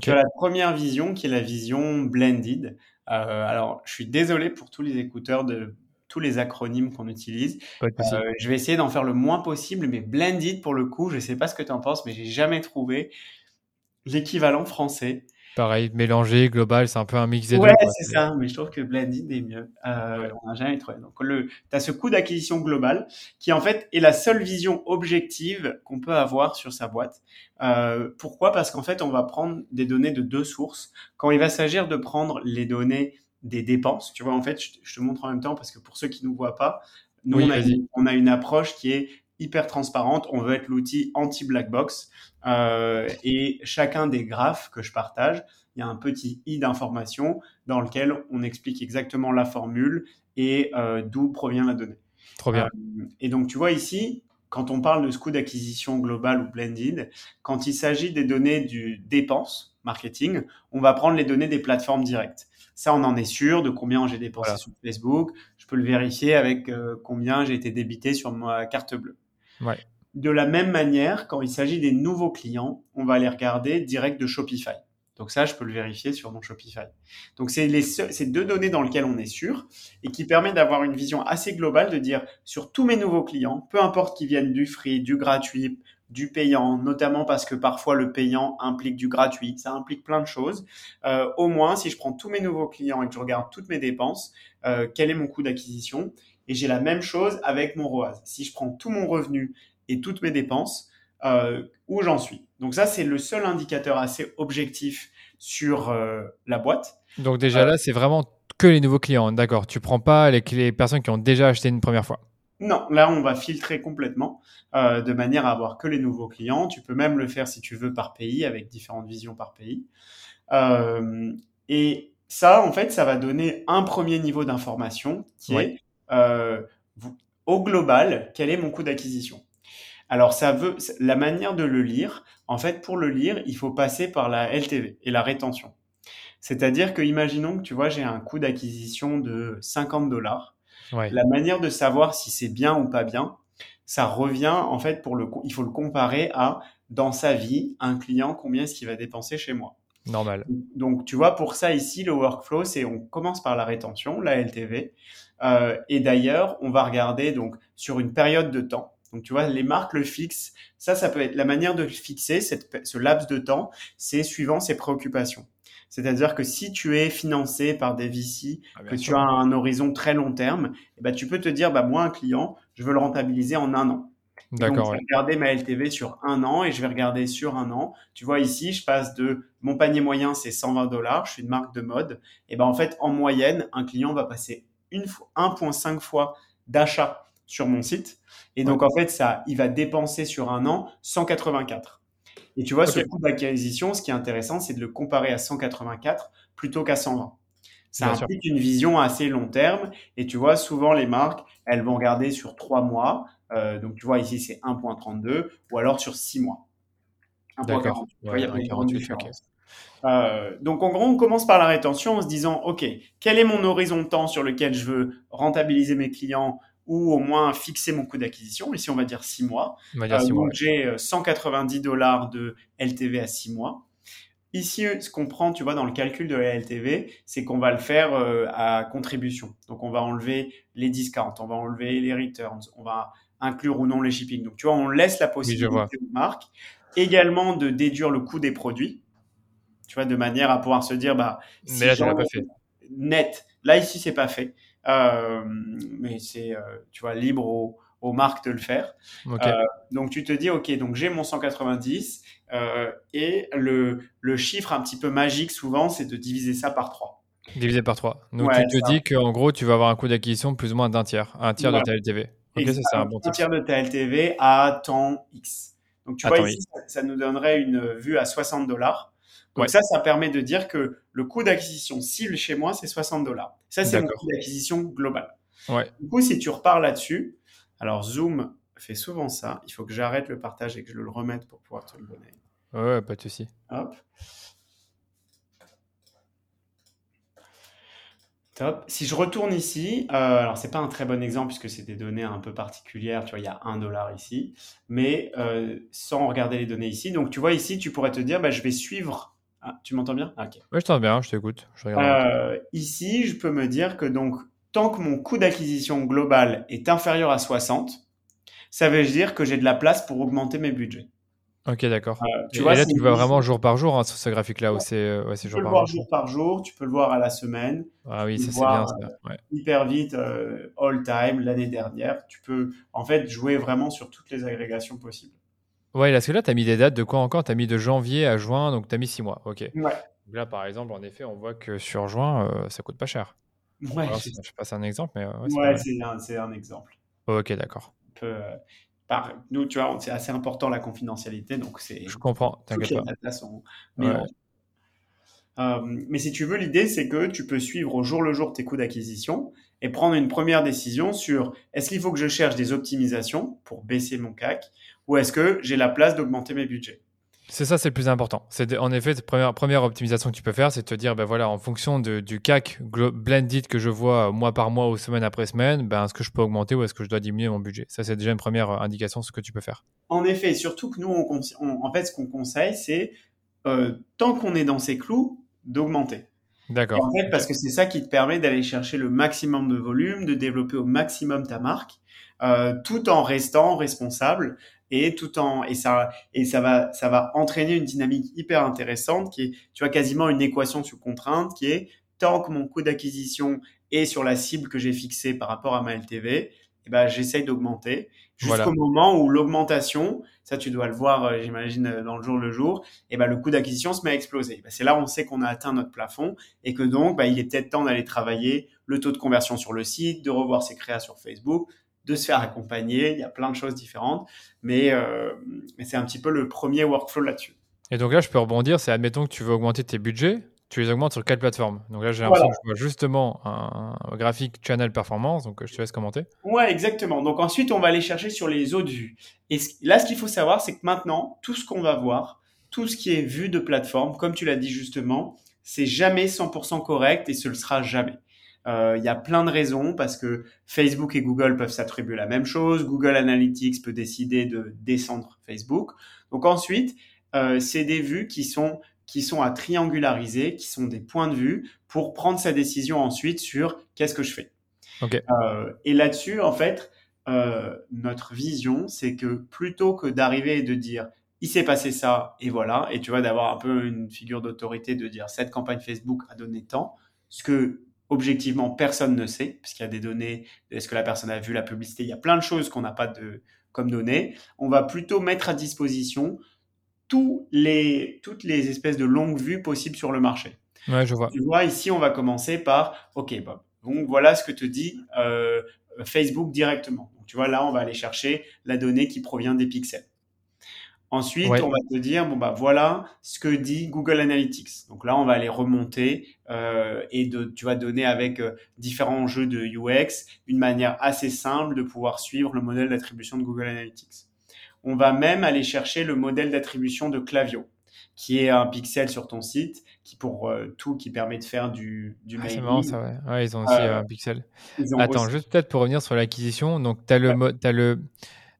Tu as la première vision qui est la vision blended. Euh, alors, je suis désolé pour tous les écouteurs de tous les acronymes qu'on utilise. Euh, je vais essayer d'en faire le moins possible, mais blended pour le coup, je ne sais pas ce que tu en penses, mais j'ai jamais trouvé l'équivalent français. Pareil, mélangé, global, c'est un peu un mix des ouais, deux. Ouais, c'est ça, mais je trouve que blended est mieux. Euh, On n'a jamais trouvé. Donc, tu as ce coût d'acquisition global qui, en fait, est la seule vision objective qu'on peut avoir sur sa boîte. Euh, pourquoi? Parce qu'en fait, on va prendre des données de deux sources. Quand il va s'agir de prendre les données des dépenses, tu vois, en fait, je, te montre en même temps parce que pour ceux qui ne nous voient pas, nous, on, a on a une approche qui est hyper transparente. On veut être l'outil anti-black box. Euh, et chacun des graphes que je partage, il y a un petit i d'information dans lequel on explique exactement la formule et euh, d'où provient la donnée. Trop bien. Euh, et donc, tu vois ici, quand on parle de ce coût d'acquisition global ou blended, quand il s'agit des données du dépense marketing, on va prendre les données des plateformes directes. Ça, on en est sûr de combien j'ai dépensé sur Facebook. Je peux le vérifier avec combien j'ai été débité sur ma carte bleue. De la même manière, quand il s'agit des nouveaux clients, on va les regarder direct de Shopify. Donc ça, je peux le vérifier sur mon Shopify. Donc c'est les deux données dans lesquelles on est sûr et qui permet d'avoir une vision assez globale de dire sur tous mes nouveaux clients, peu importe qu'ils viennent du free, du gratuit, du payant, notamment parce que parfois le payant implique du gratuit, ça implique plein de choses. Euh, au moins, si je prends tous mes nouveaux clients et que je regarde toutes mes dépenses, euh, quel est mon coût d'acquisition et j'ai la même chose avec mon ROAS. Si je prends tout mon revenu et toutes mes dépenses, euh, où j'en suis? Donc ça, c'est le seul indicateur assez objectif sur euh, la boîte. Donc déjà là, c'est vraiment que les nouveaux clients, d'accord. Tu prends pas les, les, personnes qui ont déjà acheté une première fois. Non, là, on va filtrer complètement euh, de manière à avoir que les nouveaux clients. Tu peux même le faire si tu veux par pays, avec différentes visions par pays. et ça, en fait, ça va donner un premier niveau d'information qui est euh, au global, quel est mon coût d'acquisition? Alors, ça veut, la manière de le lire, en fait, pour le lire, il faut passer par la LTV et la rétention. C'est-à-dire que, imaginons que tu vois, j'ai un coût d'acquisition de 50 dollars. Ouais. La manière de savoir si c'est bien ou pas bien, ça revient en fait pour le, il faut le comparer à dans sa vie un client combien est-ce qu'il va dépenser chez moi. Normal. Donc, tu vois, pour ça ici, le workflow, c'est on commence par la rétention, la LTV, euh, et d'ailleurs, on va regarder donc sur une période de temps. Donc, tu vois, les marques le fixent. Ça, ça peut être la manière de fixer, cette, ce laps de temps, c'est suivant ses préoccupations. C'est-à-dire que si tu es financé par des VC, Ah, que sûr. tu as un horizon très long terme, eh ben, tu peux te dire, bah, moi, un client, je veux le rentabiliser en un an. Donc, D'accord, je ouais. vais regarder ma LTV sur un an et je vais regarder sur un an. Tu vois, ici, je passe de mon panier moyen, c'est 120 dollars. Je suis une marque de mode. Et ben, en fait, en moyenne, un client va passer 1,5 fois d'achat sur mon site. Et donc, en fait, ça, il va dépenser sur un an 184. Et tu vois, ce coût d'acquisition, ce qui est intéressant, c'est de le comparer à 184 plutôt qu'à 120. Ça Bien sûr. implique une vision assez long terme. Et tu vois, souvent, les marques, elles vont regarder sur trois mois. Euh, donc, tu vois, ici, c'est 1.32 ou alors sur six mois. 1.48. D'accord. Tu vois, il y a Ouais, une grande 1,48, différence. Euh, donc, en gros, on commence par la rétention en se disant, OK, quel est mon horizon de temps sur lequel je veux rentabiliser mes clients ou au moins fixer mon coût d'acquisition? Ici, on va dire six mois. Euh, mois, donc ouais. j'ai euh, 190 dollars de LTV à 6 mois. Ici, ce qu'on prend, tu vois, dans le calcul de la LTV, c'est qu'on va le faire euh, à contribution. Donc on va enlever les discounts, on va enlever les returns, on va inclure ou non les shipping. Donc tu vois, on laisse la possibilité aux marques également de déduire le coût des produits. Tu vois, de manière à pouvoir se dire, bah, si Mais là, pas fait. net. Là, ici, c'est pas fait. Euh, mais c'est, euh, tu vois, libre aux, aux marques de le faire. Euh, donc tu te dis, ok, donc j'ai mon 190 euh, et le, le chiffre un petit peu magique souvent, c'est de diviser ça par 3. Divisé par 3. Donc Ouais, tu te ça. dis qu'en gros, tu vas avoir un coût d'acquisition plus ou moins d'un tiers. Un tiers Voilà. de ta LTV. Ça c'est un bon un tip. tiers de ta LTV à temps X. Donc tu vois ici, ça, ça nous donnerait une vue à 60 dollars. Donc Ouais. ça, ça permet de dire que le coût d'acquisition cible chez moi, c'est 60 dollars. Ça, c'est mon D'accord. coût d'acquisition global. Ouais. Du coup, si tu repars là-dessus, alors Zoom fait souvent ça. Il faut que j'arrête le partage et que je le remette pour pouvoir te le donner. Ouais, pas de souci. Hop. Top. Si je retourne ici, euh, alors c'est pas un très bon exemple puisque c'est des données un peu particulières. Tu vois, il y a un dollar ici, mais euh, sans regarder les données ici. Donc tu vois ici, tu pourrais te dire, bah, je vais suivre. Ah, tu m'entends bien? Ah. Ouais, je t'entends bien, je t'écoute. Euh, ici, je peux me dire que donc tant que mon coût d'acquisition global est inférieur à 60, ça veut dire que j'ai de la place pour augmenter mes budgets. Ok, d'accord. Euh, tu Et, vois, et là, c'est tu vois vraiment jour par jour hein, sur ce graphique-là où c'est euh, ouais, c'est Tu jour peux le par voir jour? jour par jour, tu peux le voir à la semaine. Ah oui, tu ça c'est bien ça. Ouais. hyper vite euh, all time l'année dernière. Tu peux en fait jouer vraiment sur toutes les agrégations possibles. Ouais, parce que là, tu as mis des dates de quoi encore Tu as mis de janvier à juin, donc tu as mis 6 mois. Ok. Ouais. Là, par exemple, en effet, on voit que sur juin, euh, ça coûte pas cher. Ouais, Alors, je sais pas, c'est un exemple, mais euh, ouais, c'est ouais, c'est un, c'est un exemple. Ok, d'accord. Euh, par, nous, tu vois, c'est assez important la confidentialité, donc c'est Je comprends, t'inquiète pas. sont Ouais. Euh, mais si tu veux, l'idée, c'est que tu peux suivre au jour le jour tes coûts d'acquisition et prendre une première décision sur est-ce qu'il faut que je cherche des optimisations pour baisser mon CAC ou est-ce que j'ai la place d'augmenter mes budgets? C'est ça, c'est le plus important. C'est en effet la première, première optimisation que tu peux faire, c'est de te dire, ben voilà, en fonction de- du CAC blended que je vois euh, mois par mois ou semaine après semaine, ben est-ce que je peux augmenter ou est-ce que je dois diminuer mon budget? Ça, c'est déjà une première euh, indication de ce que tu peux faire. En effet, surtout que nous, on, conse- on- en fait, ce qu'on conseille, c'est euh, tant qu'on est dans ces clous, d'augmenter. D'accord. En parce que c'est ça qui te permet d'aller chercher le maximum de volume, de développer au maximum ta marque, euh, tout en restant responsable et tout en et ça et ça va ça va entraîner une dynamique hyper intéressante qui est tu vois quasiment une équation sous contrainte qui est tant que mon coût d'acquisition est sur la cible que j'ai fixée par rapport à ma LTV, eh ben j'essaye d'augmenter jusqu'au Voilà. moment où l'augmentation, ça tu dois le voir, euh, j'imagine euh, dans le jour le jour, et ben le coût d'acquisition se met à exploser. Ben, c'est là où on sait qu'on a atteint notre plafond et que donc bah, il est peut-être temps d'aller travailler le taux de conversion sur le site, de revoir ses créas sur Facebook, de se faire accompagner. Il y a plein de choses différentes, mais, euh, mais c'est un petit peu le premier workflow là-dessus. Et donc là, je peux rebondir, c'est admettons que tu veux augmenter tes budgets, tu les augmentes sur quelle plateforme? Donc là, j'ai l'impression Voilà. que je vois justement un, un graphique channel performance, donc euh, je te laisse commenter. Ouais, exactement. Donc ensuite, on va aller chercher sur les autres vues. Et là, ce qu'il faut savoir, c'est que maintenant, tout ce qu'on va voir, tout ce qui est vu de plateforme, comme tu l'as dit justement, c'est jamais 100% correct et ce le sera jamais. Il y a plein de raisons parce que Facebook et Google peuvent s'attribuer la même chose. Google Analytics peut décider de descendre Facebook. Donc ensuite, c'est des vues qui sont qui sont à triangulariser, qui sont des points de vue pour prendre sa décision ensuite sur qu'est-ce que je fais. Euh, et là-dessus, en fait, euh, notre vision, c'est que plutôt que d'arriver et de dire il s'est passé ça et voilà, et tu vois, d'avoir un peu une figure d'autorité de dire cette campagne Facebook a donné tant, ce que objectivement personne ne sait, puisqu'il y a des données, est-ce que la personne a vu la publicité, il y a plein de choses qu'on n'a pas de, comme données, on va plutôt mettre à disposition tous les, toutes les espèces de longues vues possibles sur le marché. Ouais, je vois. Tu vois, ici, on va commencer par, OK, Bob, donc voilà ce que te dit euh, Facebook directement. Donc, tu vois, là, on va aller chercher la donnée qui provient des pixels. Ensuite, on va te dire, bon, bah voilà ce que dit Google Analytics. Donc là, on va aller remonter euh, et de, tu vas donner avec euh, différents jeux de UX une manière assez simple de pouvoir suivre le modèle d'attribution de Google Analytics. On va même aller chercher le modèle d'attribution de Clavio, qui est un pixel sur ton site, qui pour euh, tout, qui permet de faire du, du ah, C'est marrant ça, ouais. ils ont aussi euh, un pixel. Attends, juste peut-être pour revenir sur l'acquisition. Donc, tu as, le, as, le,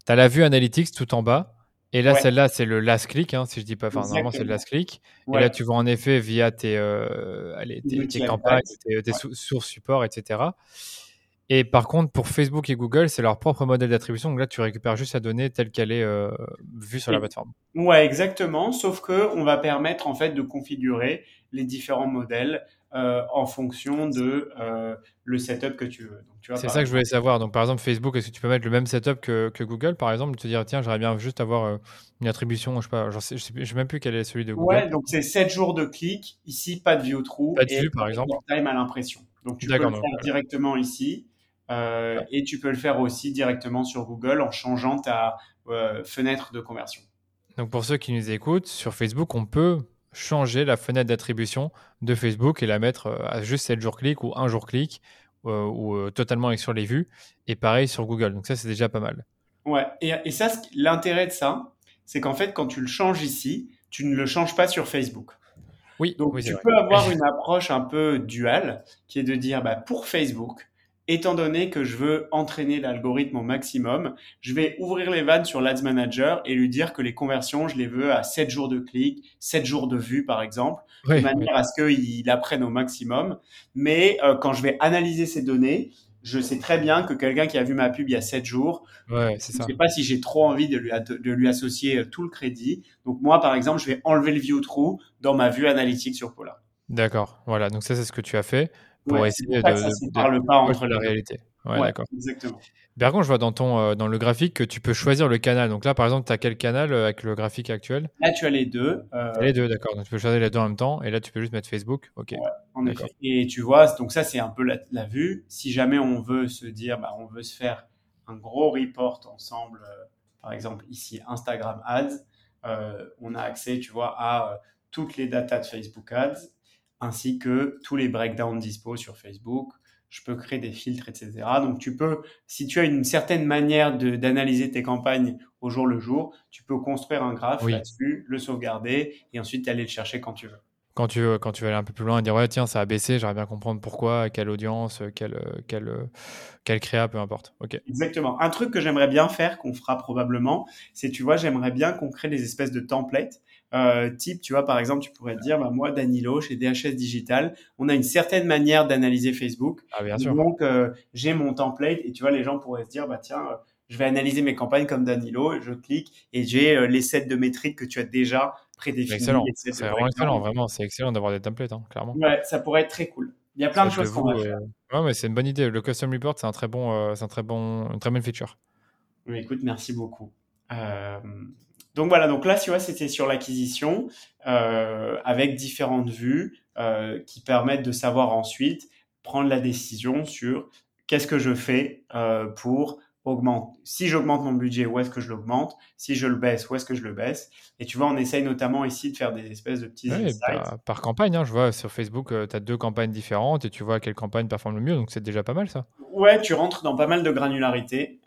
as la vue Analytics tout en bas. Et là, celle-là, c'est le last click, hein, si je dis pas. Enfin, normalement, c'est le last click. Et là, tu vois en effet via tes, euh, allez, tes, campagnes, tes, tes sources support, etc. Et par contre, pour Facebook et Google, c'est leur propre modèle d'attribution. Donc là, tu récupères juste la donnée telle qu'elle est euh, vue sur la plateforme. Ouais, exactement. Sauf que on va permettre en fait de configurer les différents modèles euh, en fonction de euh, le setup que tu veux. C'est ça que je voulais savoir. Donc par exemple, Facebook, est-ce que tu peux mettre le même setup que, que Google, par exemple, te dire tiens, j'aimerais bien juste avoir une attribution, je sais pas, je sais, sais, sais, même plus quel est celui de Google. Ouais, donc c'est 7 jours de clic. Ici, pas de view through. Pas de vue, par exemple. Time à l'impression. Donc tu peux le faire directement ici. Euh, et tu peux le faire aussi directement sur Google en changeant ta euh, fenêtre de conversion. Donc pour ceux qui nous écoutent, sur Facebook, on peut changer la fenêtre d'attribution de Facebook et la mettre euh, à juste 7 jours clic ou 1 jour clic ou totalement sur les vues. Et pareil sur Google. Donc ça, c'est déjà pas mal. Ouais, et, et ça, l'intérêt de ça, c'est qu'en fait, quand tu le changes ici, tu ne le changes pas sur Facebook. Oui, donc tu peux avoir une approche un peu duale qui est de dire bah, pour Facebook, étant donné que je veux entraîner l'algorithme au maximum, je vais ouvrir les vannes sur l'Ads Manager et lui dire que les conversions, je les veux à 7 jours de clic, 7 jours de vue par exemple, de manière à ce qu'il apprenne au maximum. Mais euh, quand je vais analyser ces données, je sais très bien que quelqu'un qui a vu ma pub il y a 7 jours, ouais, je ne sais pas si j'ai trop envie de lui, de lui associer euh, tout le crédit. Donc moi, par exemple, je vais enlever le view through dans ma vue analytique sur Pola. D'accord, voilà, donc ça c'est ce que tu as fait pour essayer de, parle pas entre la réalité. Ouais, d'accord. Exactement. Contre, je vois dans, ton, euh, dans le graphique que tu peux choisir le canal. Donc là, par exemple, tu as quel canal euh, avec le graphique actuel? Là, tu as les deux. Euh... Les deux, d'accord. Donc tu peux choisir les deux en même temps. Et là, tu peux juste mettre Facebook. Ok. en effet. Et tu vois, donc ça, c'est un peu la, vue. Si jamais on veut se dire, bah, on veut se faire un gros report ensemble, par exemple, ici, Instagram Ads, on a accès, tu vois, à toutes les datas de Facebook Ads ainsi que tous les breakdowns dispo sur Facebook. Je peux créer des filtres, etc. Donc tu peux, si tu as une certaine manière d'analyser tes campagnes au jour le jour, tu peux construire un graphe là-dessus, le sauvegarder et ensuite aller le chercher quand tu veux. Quand tu, veux, quand tu vas aller un peu plus loin et dire ouais tiens ça a baissé, j'aimerais bien comprendre pourquoi, quelle audience, quelle, quelle, quelle créa, peu importe. Ok. Exactement. Un truc que j'aimerais bien faire, qu'on fera probablement, c'est tu vois j'aimerais bien qu'on crée des espèces de templates euh, type, tu vois, par exemple, tu pourrais te dire, bah, moi, Danilo, chez DHS Digital, on a une certaine manière d'analyser Facebook. Ah, bien sûr. Donc, euh, j'ai mon template et tu vois, les gens pourraient se dire, bah, tiens, euh, je vais analyser mes campagnes comme Danilo, je clique et j'ai les sets de métriques que tu as déjà prédéfinis. Excellent. C'est vraiment excellent, vraiment. C'est excellent d'avoir des templates, hein, clairement. Ouais, ça pourrait être très cool. Il y a plein de choses qu'on va faire. Ouais, mais c'est une bonne idée. Le custom report, c'est un très bon, c'est un très bon, une très bonne feature. Écoute, merci beaucoup. Donc voilà, donc là, tu vois, c'était sur l'acquisition euh, avec différentes vues euh, qui permettent de savoir ensuite prendre la décision sur qu'est-ce que je fais euh, pour augmenter. Si j'augmente mon budget, où est-ce que je l'augmente Si je le baisse, où est-ce que je le baisse Et tu vois, on essaye notamment ici de faire des espèces de petits insights. Par, campagne, hein, je vois sur Facebook, tu as deux campagnes différentes et tu vois quelle campagne performe le mieux, donc c'est déjà pas mal ça. Ouais, tu rentres dans pas mal de granularité.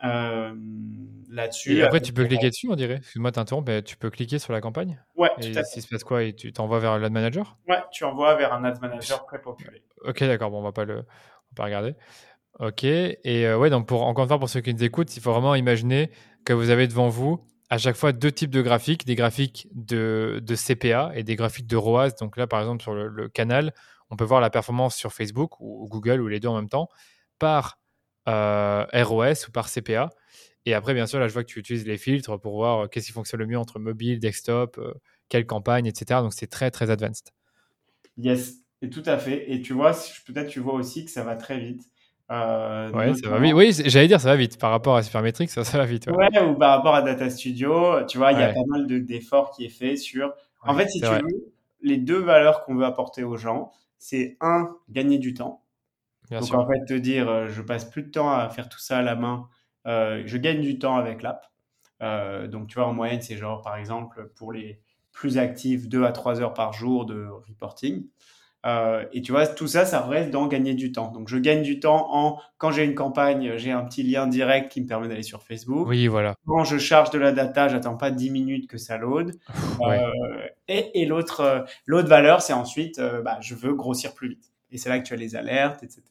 Là-dessus. Et après, tu peux cliquer dessus, on dirait. Excuse-moi, t'interromps, mais tu peux cliquer sur la campagne. Ouais, Et tout à s'il se passe quoi Et tu t'envoies vers l'ad manager? Ouais, tu envoies vers un ad manager pré-populé. Ok, d'accord. Bon, on va pas le, on va pas regarder. Ok. Et euh, ouais, donc pour encore une fois pour ceux qui nous écoutent, il faut vraiment imaginer que vous avez devant vous à chaque fois deux types de graphiques, des graphiques de, de CPA et des graphiques de ROAS. Donc là, par exemple, sur le, le canal, on peut voir la performance sur Facebook ou, ou Google ou les deux en même temps par euh, ROS ou par CPA. Et après, bien sûr, là, je vois que tu utilises les filtres pour voir euh, qu'est-ce qui fonctionne le mieux entre mobile, desktop, euh, quelle campagne, etc. Donc c'est très très advanced. Yes, et tout à fait. Et tu vois, peut-être tu vois aussi que ça va très vite. Euh, ouais, ça va vite. Oui, j'allais dire ça va vite. Par rapport à Supermetrics, ça, ça va vite. Ouais. ouais. ou par rapport à Data Studio, tu vois, il ouais. y a pas mal d'efforts qui est fait sur. En fait, si tu vrai. veux, les deux valeurs qu'on veut apporter aux gens, c'est un, gagner du temps. Bien Donc sûr. en fait, te dire, euh, je passe plus de temps à faire tout ça à la main, je gagne du temps avec l'app. Euh, donc tu vois, en moyenne, c'est genre, par exemple, pour les plus actifs, 2 à 3 heures par jour de reporting. Euh, et tu vois, tout ça, ça reste dans gagner du temps. Donc, je gagne du temps en, quand j'ai une campagne, j'ai un petit lien direct qui me permet d'aller sur Facebook. Oui, voilà. Quand je charge de la data, j'attends pas 10 minutes que ça load. Ouais. Euh, et et l'autre, euh, l'autre valeur, c'est ensuite, euh, bah, je veux grossir plus vite. Et c'est là que tu as les alertes, etc.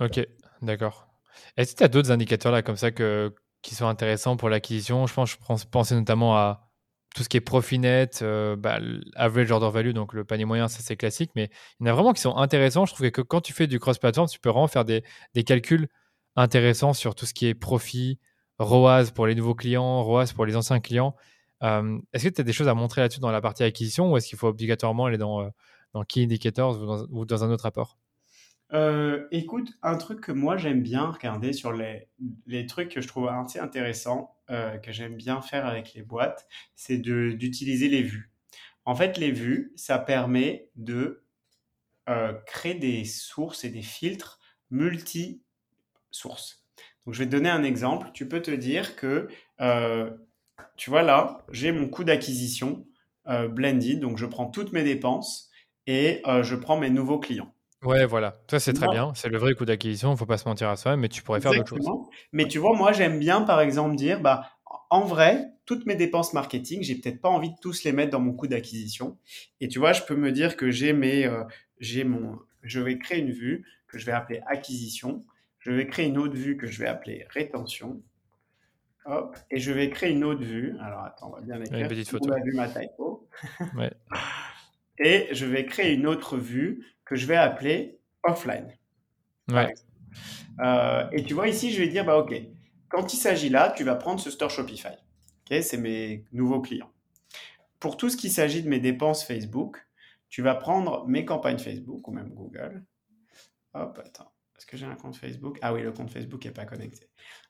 Ok, d'accord. Est-ce que tu as d'autres indicateurs là comme ça qui sont intéressants pour l'acquisition? Je pense, je pensais notamment à tout ce qui est profit net, euh, bah, average order value, donc le panier moyen, ça c'est classique, mais il y en a vraiment qui sont intéressants. Je trouve que quand tu fais du cross-platform, tu peux vraiment faire des, des, calculs intéressants sur tout ce qui est profit, ROAS pour les nouveaux clients, ROAS pour les anciens clients. Euh, est-ce que tu as des choses à montrer là-dessus dans la partie acquisition ou est-ce qu'il faut obligatoirement aller dans, euh, dans Key Indicators ou dans, ou dans un autre rapport euh, écoute, un truc que moi j'aime bien regarder sur les, les trucs que je trouve assez intéressants, euh, que j'aime bien faire avec les boîtes, c'est d'utiliser les vues. En fait, les vues, ça permet de euh, créer des sources et des filtres multi-sources. Donc, je vais te donner un exemple. Tu peux te dire que, euh, tu vois là, j'ai mon coût d'acquisition euh, blended, donc je prends toutes mes dépenses et euh, je prends mes nouveaux clients. Ouais, voilà. Ça, c'est très bien. C'est le vrai coût d'acquisition. Il ne faut pas se mentir à soi, mais tu pourrais faire d'autres choses. Mais tu vois, moi, j'aime bien, par exemple, dire, bah, en vrai, toutes mes dépenses marketing, j'ai peut-être pas envie de tous les mettre dans mon coût d'acquisition. Et tu vois, je peux me dire que j'ai mes, euh, j'ai mon, je vais créer une vue que je vais appeler acquisition. Je vais créer une autre vue que je vais appeler rétention. Hop. Et je vais créer une autre vue. Alors, attends, on va bien l'écrire. Une petite photo. On a vu ma typo. ouais. Et je vais créer une autre vue que je vais appeler offline. Ouais. Euh, et tu vois, ici, je vais dire, bah, OK, quand il s'agit là, tu vas prendre ce store Shopify. OK, c'est mes nouveaux clients. Pour tout ce qui s'agit de mes dépenses Facebook, tu vas prendre mes campagnes Facebook ou même Google. Hop, attends. Est-ce que j'ai un compte Facebook? Ah oui, le compte Facebook n'est pas connecté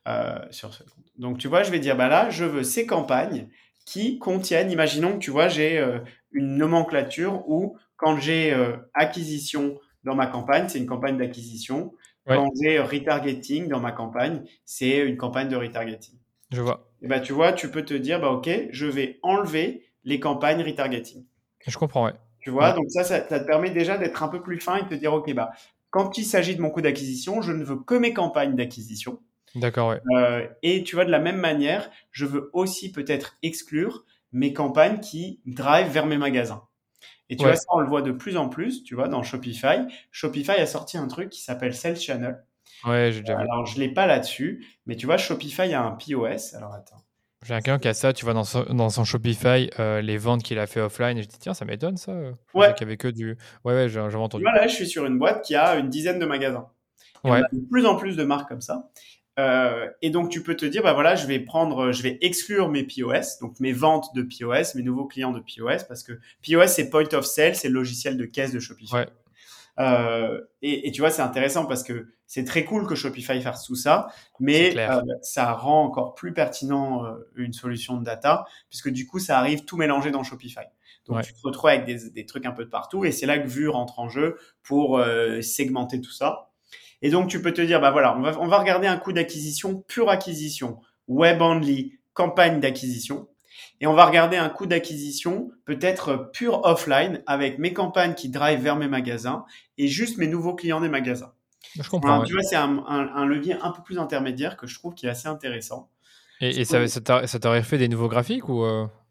euh, sur ce compte. Donc, tu vois, je vais dire, bah là, je veux ces campagnes qui contiennent, imaginons que tu vois, j'ai euh, une nomenclature où quand j'ai euh, acquisition dans ma campagne, c'est une campagne d'acquisition. Ouais. Quand j'ai retargeting dans ma campagne, c'est une campagne de retargeting. Je vois. Et bah, tu vois, tu peux te dire, bah, OK, je vais enlever les campagnes retargeting. Je comprends, ouais. Tu vois, ouais. donc ça, ça, ça, te permet déjà d'être un peu plus fin et de te dire, OK, bah, quand il s'agit de mon coût d'acquisition, je ne veux que mes campagnes d'acquisition. D'accord, ouais. Euh, et tu vois, de la même manière, je veux aussi peut-être exclure mes campagnes qui drive vers mes magasins. Et tu ouais. vois, ça, on le voit de plus en plus, tu vois, dans Shopify. Shopify a sorti un truc qui s'appelle Sales Channel. Ouais, j'ai déjà vu. Alors, je l'ai pas là-dessus, mais tu vois, Shopify a un POS. Alors, attends. J'ai un client qui a ça, tu vois, dans son, dans son Shopify, euh, les ventes qu'il a fait offline. Et je dis, tiens, ça m'étonne ça. Ouais. Qu'il y avait que du. Ouais, ouais, j'ai entendu. Tu vois, là, je suis sur une boîte qui a une dizaine de magasins. Et ouais. On a de plus en plus de marques comme ça. Euh, et donc, tu peux te dire, bah voilà, je vais prendre, je vais exclure mes POS, donc mes ventes de POS, mes nouveaux clients de POS, parce que POS, c'est Point of Sale, c'est le logiciel de caisse de Shopify. Ouais. Euh, et, et, tu vois, c'est intéressant parce que c'est très cool que Shopify fasse tout ça, mais euh, ça rend encore plus pertinent euh, une solution de data, puisque du coup, ça arrive tout mélangé dans Shopify. Donc, ouais. tu te retrouves avec des, des, trucs un peu de partout, et c'est là que Vue rentre en jeu pour euh, segmenter tout ça. Et donc, tu peux te dire, bah voilà, on va, on va regarder un coût d'acquisition, pure acquisition, web only, campagne d'acquisition. Et on va regarder un coût d'acquisition peut-être pure offline avec mes campagnes qui drive vers mes magasins et juste mes nouveaux clients des magasins. Je comprends. Alors, ouais. Tu vois, c'est un, un, un, levier un peu plus intermédiaire que je trouve qui est assez intéressant. Et, ça, ça t'aurait fait des nouveaux graphiques ou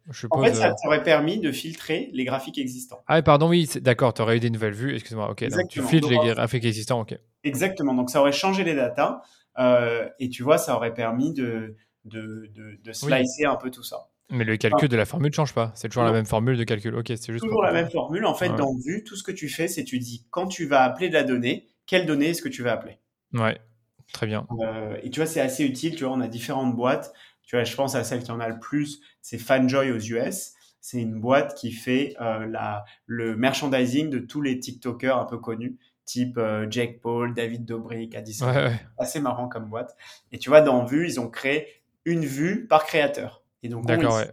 je En fait, ça t'aurait permis de filtrer les graphiques existants. Ah, pardon, oui, d'accord, tu aurais eu des nouvelles vues, excuse-moi. Ok, donc tu filtres les graphiques existants, ok. Exactement, donc ça aurait changé les datas et tu vois, ça aurait permis de, de, de, slicer un peu tout ça. Mais le calcul de la formule ne change pas. C'est toujours la même formule de calcul. Ok, c'est juste. Toujours la même formule. En fait, dans Vue, tout ce que tu fais, c'est tu dis quand tu vas appeler de la donnée, quelle donnée est-ce que tu vas appeler? Ouais, très bien. Euh, et tu vois, c'est assez utile. Tu vois, on a différentes boîtes. Tu vois, je pense à celle qui en a le plus, c'est Fanjoy aux US. C'est une boîte qui fait euh, la, le merchandising de tous les TikTokers un peu connus, type euh, Jake Paul, David Dobrik, Addison. Ouais, Assez marrant comme boîte. Et tu vois, dans Vue, ils ont créé une vue par créateur. Et donc, on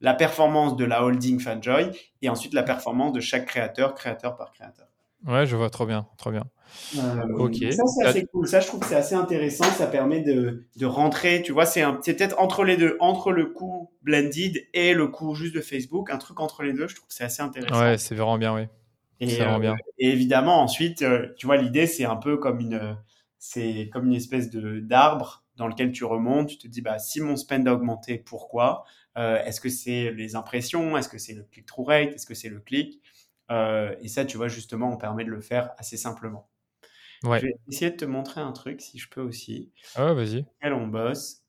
la performance de la holding Fanjoy et ensuite la performance de chaque créateur, créateur par créateur. Ouais, je vois trop bien, trop bien. Euh, ok. Ça, c'est assez cool. Ça, je trouve que c'est assez intéressant. Ça permet de, de rentrer, tu vois, c'est peut-être entre les deux, entre le coût blended et le coût juste de Facebook, un truc entre les deux. Je trouve que c'est assez intéressant. Ouais, c'est vraiment bien, oui. Et, vraiment bien. Euh, et évidemment, ensuite, euh, tu vois, l'idée, c'est un peu comme une, c'est comme une espèce de d'arbre dans lequel tu remontes, tu te dis, bah, si mon spend a augmenté, pourquoi? Euh, Est-ce que c'est les impressions? Est-ce que c'est le click-through rate? Est-ce que c'est le clic? Euh, Et ça, tu vois, justement, on permet de le faire assez simplement. Ouais. Je vais essayer de te montrer un truc, si je peux aussi. Ah, vas-y. on bosse,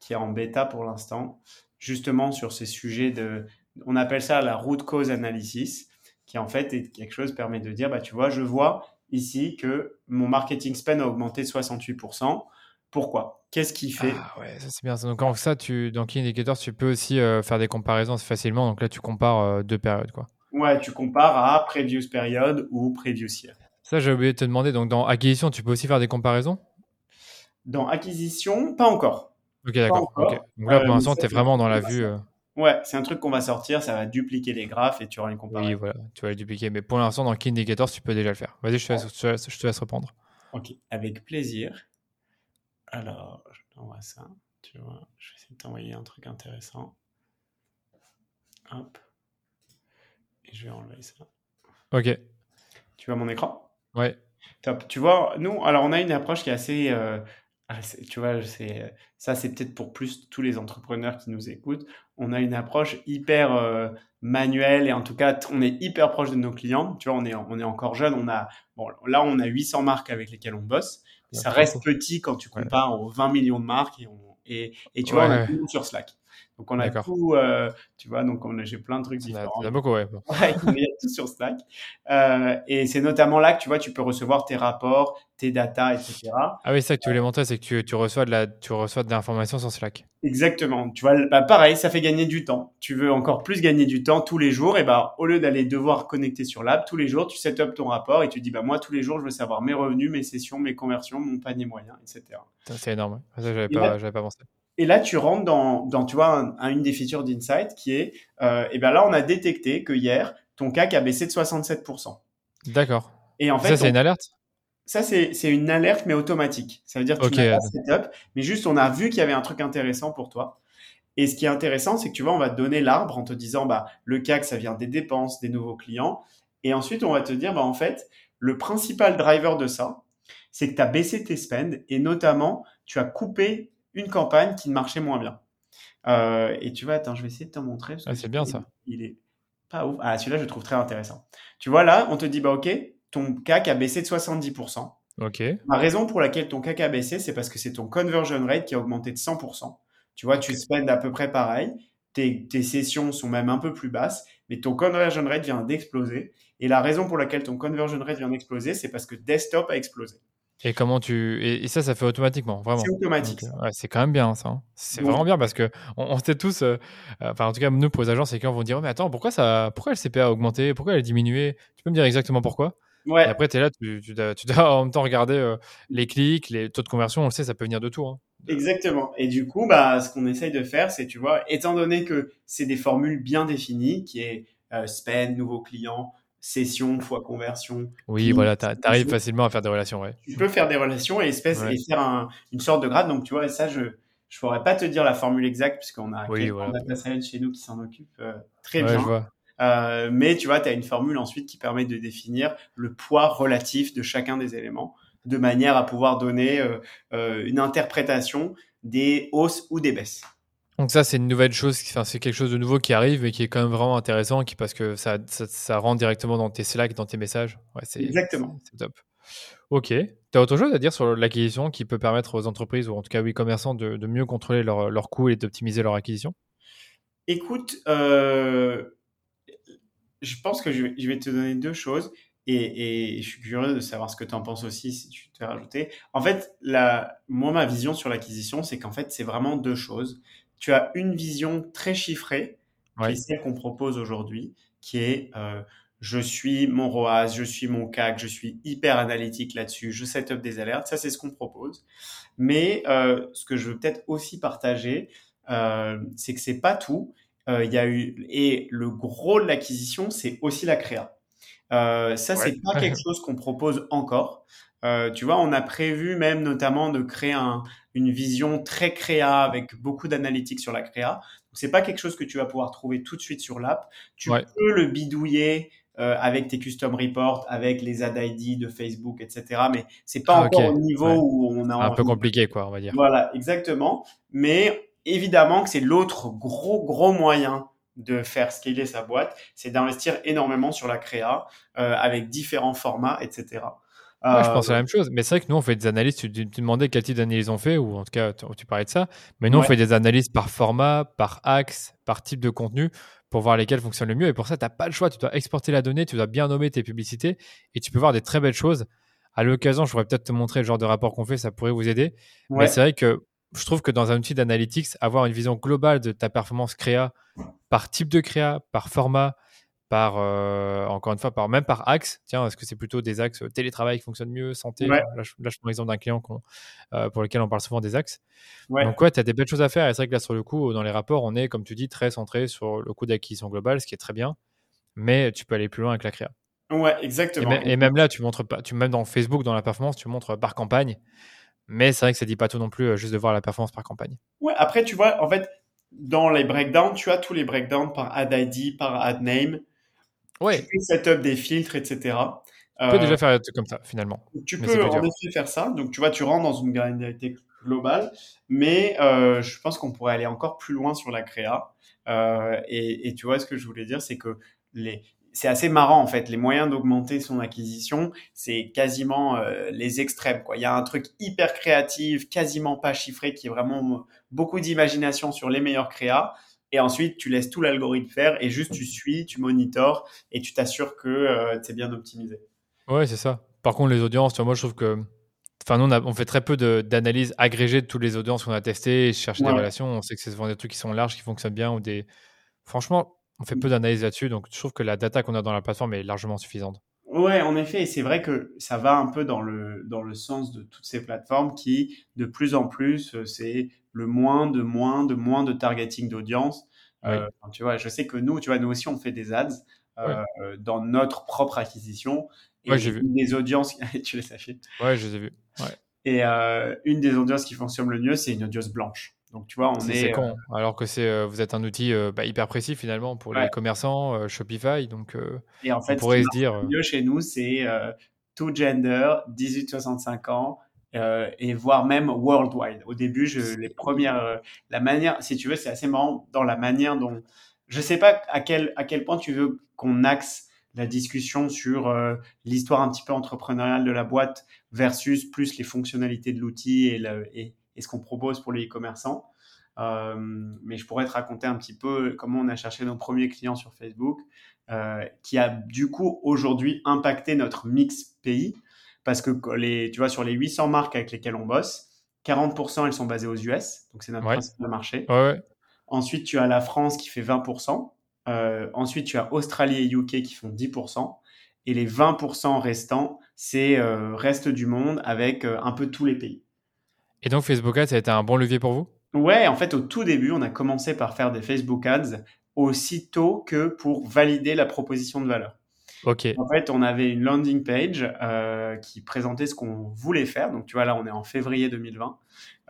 qui est en bêta pour l'instant, justement sur ces sujets de... On appelle ça la root cause analysis, qui en fait est quelque chose qui permet de dire, bah, tu vois, je vois ici que mon marketing spend a augmenté de 68%. Pourquoi? Qu'est-ce qui fait? Ah ouais, ça c'est bien. Donc en ça, tu, dans Key Indicator, tu peux aussi euh, faire des comparaisons facilement. Donc là, tu compares euh, deux périodes, quoi. Ouais, tu compares à previous period ou previous year. Ça, j'ai oublié de te demander. Donc dans acquisition, tu peux aussi faire des comparaisons? Dans acquisition, pas encore. Ok, d'accord. Donc là, pour euh, l'instant, tu es vraiment dans la vue. Ouais, c'est un truc qu'on va sortir, ça va dupliquer les graphes et tu auras une comparaison. Oui, voilà, tu vas les dupliquer. Mais pour l'instant, dans Key Indicator, tu peux déjà le faire. Vas-y, je, je, te laisse répondre. Ok, avec plaisir. Alors, je t'envoie ça. Tu vois, je vais essayer de t'envoyer un truc intéressant. Hop. Et je vais enlever ça. Ok. Tu vois mon écran? Ouais. Top. Tu vois, nous, alors on a une approche qui est assez. Euh, tu vois, c'est, ça, c'est peut-être pour plus tous les entrepreneurs qui nous écoutent. On a une approche hyper euh, manuelle et en tout cas, on est hyper proche de nos clients. Tu vois, on est, on est encore jeune. On a, bon, là, on a 800 marques avec lesquelles on bosse ça reste petit quand tu compares aux 20 millions de marques et, et, et tu vois, on tout sur Slack. Donc on a tout, euh, tu vois, donc j'ai plein de trucs différents. Il y a beaucoup, ouais. ouais il y a tout sur Slack. Euh, et c'est notamment là que tu vois, tu peux recevoir tes rapports, tes datas, etc. Ah oui, c'est ça que tu voulais montrer, c'est que tu, tu, reçois de la, tu reçois de l'information sur Slack. Exactement. Tu vois, bah, pareil, ça fait gagner du temps. Tu veux encore plus gagner du temps tous les jours, et bah au lieu d'aller devoir connecter sur l'app tous les jours, tu set up ton rapport et tu dis bah moi tous les jours je veux savoir mes revenus, mes sessions, mes conversions, mon panier moyen, etc. C'est énorme. Ça j'avais pas, j'avais pas pensé. Et là, tu rentres dans, dans tu vois, une des features d'Insight qui est, euh, et ben là, on a détecté que hier, ton CAC a baissé de 67%. D'accord. Et en fait, ça, c'est une alerte? Ça, c'est une alerte, mais automatique. Ça veut dire que tu n'as pas setup, mais juste, on a vu qu'il y avait un truc intéressant pour toi. Et ce qui est intéressant, c'est que tu vois, on va te donner l'arbre en te disant, bah, le CAC, ça vient des dépenses, des nouveaux clients. Et ensuite, on va te dire, bah, en fait, le principal driver de ça, c'est que tu as baissé tes spends et notamment, tu as coupé une campagne qui ne marchait moins bien. Euh, et tu vois, attends, je vais essayer de te montrer. Ah, c'est bien ça. Il est pas ouf. Ah, celui-là, je le trouve très intéressant. Tu vois, là, on te dit, bah, OK, ton CAC a baissé de 70%. OK. La raison pour laquelle ton CAC a baissé, c'est parce que c'est ton conversion rate qui a augmenté de 100%. Tu vois, tu spends à peu près pareil. Tes, tes, sessions sont même un peu plus basses, mais ton conversion rate vient d'exploser. Et la raison pour laquelle ton conversion rate vient d'exploser, c'est parce que desktop a explosé. Et comment tu et, ça, ça fait automatiquement, vraiment. C'est automatique. ouais, c'est quand même bien ça. Hein. C'est vraiment bien parce que on, sait tous, euh, enfin en tout cas nous pour les agences, c'est quand vont dire oh, mais attends pourquoi ça, pourquoi le CPA a augmenté, pourquoi elle a diminué? Tu peux me dire exactement pourquoi? Ouais. Et après tu es là, tu, tu, dois, (laughs) en même temps regarder euh, les clics, les taux de conversion, on le sait, ça peut venir de tout. Hein. Exactement. Et du coup, bah, ce qu'on essaye de faire, c'est, tu vois, étant donné que c'est des formules bien définies, qui est euh, spend, nouveau client, session fois conversion. Oui, voilà, tu arrives facilement à faire des relations. Ouais. Tu peux faire des relations et, espèce, et faire une sorte de grade. Donc, tu vois, ça, je ne pourrais pas te dire la formule exacte puisqu'on a oui, voilà. science chez nous qui s'en occupe euh, très bien. Euh, mais tu vois, tu as une formule ensuite qui permet de définir le poids relatif de chacun des éléments de manière à pouvoir donner euh, une interprétation des hausses ou des baisses. Donc ça, c'est une nouvelle chose, enfin, c'est quelque chose de nouveau qui arrive et qui est quand même vraiment intéressant qui, parce que ça, ça, rentre directement dans tes Slack, dans tes messages. Ouais, Exactement. C'est top. Ok. Tu as autre chose à dire sur l'acquisition qui peut permettre aux entreprises, ou en tout cas aux e-commerçants, de, de, mieux contrôler leurs leur coûts et d'optimiser leur acquisition? Écoute, euh, je pense que je vais, te donner deux choses. Et, je suis curieux de savoir ce que tu en penses aussi, si tu te fais rajouter. En fait, la, moi, ma vision sur l'acquisition, c'est qu'en fait, c'est vraiment deux choses tu as une vision très chiffrée, qui est celle qu'on propose aujourd'hui, qui est euh, je suis mon ROAS, je suis mon CAC, je suis hyper analytique là-dessus, je set up des alertes. Ça, c'est ce qu'on propose. Mais euh, ce que je veux peut-être aussi partager, euh, c'est que c'est pas tout. Il y a eu et le gros de l'acquisition, c'est aussi la créa. Ça, c'est pas (laughs) quelque chose qu'on propose encore. tu vois, on a prévu même notamment de créer un, une vision très créa avec beaucoup d'analytiques sur la créa. C'est pas quelque chose que tu vas pouvoir trouver tout de suite sur l'app. Tu peux le bidouiller euh, avec tes custom reports, avec les ad ID de Facebook, etc. Mais c'est pas ah, encore au niveau où on a un peu compliqué, quoi, on va dire. Voilà, exactement. Mais évidemment que c'est l'autre gros gros moyen de faire scaler sa boîte, c'est d'investir énormément sur la créa euh, avec différents formats, etc je pense à la euh, même chose. Mais c'est vrai que nous, on fait des analyses. Tu, tu demandais quel type d'analyse on fait, ou en tout cas, tu, parlais de ça. Mais nous, on fait des analyses par format, par axe, par type de contenu pour voir lesquels fonctionnent le mieux. Et pour ça, tu n'as pas le choix. Tu dois exporter la donnée, tu dois bien nommer tes publicités et tu peux voir des très belles choses. À l'occasion, je pourrais peut-être te montrer le genre de rapport qu'on fait, ça pourrait vous aider. Mais c'est vrai que je trouve que dans un outil d'analytics, avoir une vision globale de ta performance créa par type de créa, par format, par, euh, encore une fois, par, même par axe. Tiens, est-ce que c'est plutôt des axes euh, télétravail qui fonctionnent mieux, santé là, je, prends l'exemple d'un client euh, pour lequel on parle souvent des axes. Donc, ouais, tu as des belles choses à faire. Et c'est vrai que là, sur le coup, dans les rapports, on est, comme tu dis, très centré sur le coût d'acquisition globale, ce qui est très bien. Mais tu peux aller plus loin avec la créa. Ouais, exactement. Et, même là, tu montres pas, tu, même dans Facebook, dans la performance, tu montres par campagne. Mais c'est vrai que ça dit pas tout non plus, juste de voir la performance par campagne. Ouais, après, tu vois, en fait, dans les breakdowns, tu as tous les breakdowns par ad ID, par ad name. Ouais. Tu peux setup des filtres, etc. Tu peux déjà euh, faire un truc comme ça, finalement. Tu peux en effet faire ça. Donc, tu vois, tu rentres dans une granularité globale, mais euh, je pense qu'on pourrait aller encore plus loin sur la créa. Euh, et, et, tu vois, ce que je voulais dire, c'est que les, c'est assez marrant en fait. Les moyens d'augmenter son acquisition, c'est quasiment euh, les extrêmes. Quoi. Il y a un truc hyper créatif, quasiment pas chiffré, qui est vraiment beaucoup d'imagination sur les meilleurs créas. Et ensuite, tu laisses tout l'algorithme faire et juste tu suis, tu monitors et tu t'assures que euh, c'est bien optimisé. Ouais, c'est ça. Par contre, les audiences, tu vois, moi, je trouve que. Enfin, nous, on, fait très peu d'analyses agrégées de toutes les audiences qu'on a testées et chercher des relations. On sait que c'est souvent des trucs qui sont larges, qui fonctionnent bien ou des. Franchement, on fait peu d'analyses là-dessus. Donc, je trouve que la data qu'on a dans la plateforme est largement suffisante. Ouais, en effet, et c'est vrai que ça va un peu dans le, dans le sens de toutes ces plateformes qui, de plus en plus, euh, c'est le moins de moins de moins de targeting d'audience. Euh, tu vois, je sais que nous, tu vois, nous aussi, on fait des ads euh, dans notre propre acquisition. Et ouais, j'ai vu. Des audiences, (laughs) tu les sachets. Ouais, je les ai vues. Et une des audiences qui fonctionne le mieux, c'est une audience blanche. Donc, tu vois, on est. est con. Alors que c'est, vous êtes un outil bah, hyper précis finalement pour les commerçants, Shopify. Donc, et en fait, on pourrait se dire. mieux chez nous, c'est tout gender, 18-65 ans, euh, et voire même worldwide. Au début, je, les premières, euh, la manière, si tu veux, c'est assez marrant dans la manière dont, je sais pas à quel à quel point tu veux qu'on axe la discussion sur euh, l'histoire un petit peu entrepreneuriale de la boîte versus plus les fonctionnalités de l'outil et, et, et, ce qu'on propose pour les e-commerçants. mais je pourrais te raconter un petit peu comment on a cherché nos premiers clients sur Facebook, qui a du coup aujourd'hui impacté notre mix pays parce que les, tu vois, sur les 800 marques avec lesquelles on bosse, 40% elles sont basées aux US, donc c'est notre principal marché. Ensuite, tu as la France qui fait 20%. Euh, ensuite, tu as Australie et UK qui font 10%. Et les 20% restants, c'est euh, reste du monde avec euh, un peu tous les pays. Et donc Facebook Ads, ça a été un bon levier pour vous? Ouais, en fait, au tout début, on a commencé par faire des Facebook Ads aussitôt que pour valider la proposition de valeur. En fait, on avait une landing page euh, qui présentait ce qu'on voulait faire. Donc, tu vois, là, on est en février 2020.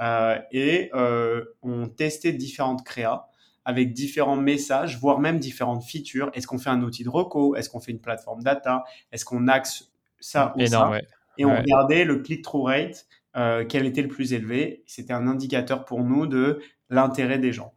Euh, et euh, on testait différentes créas avec différents messages, voire même différentes features. Est-ce qu'on fait un outil de reco? Est-ce qu'on fait une plateforme data? Est-ce qu'on axe ça ou Énorme, ça? Et on regardait le click-through rate euh, quel était le plus élevé. C'était un indicateur pour nous de l'intérêt des gens.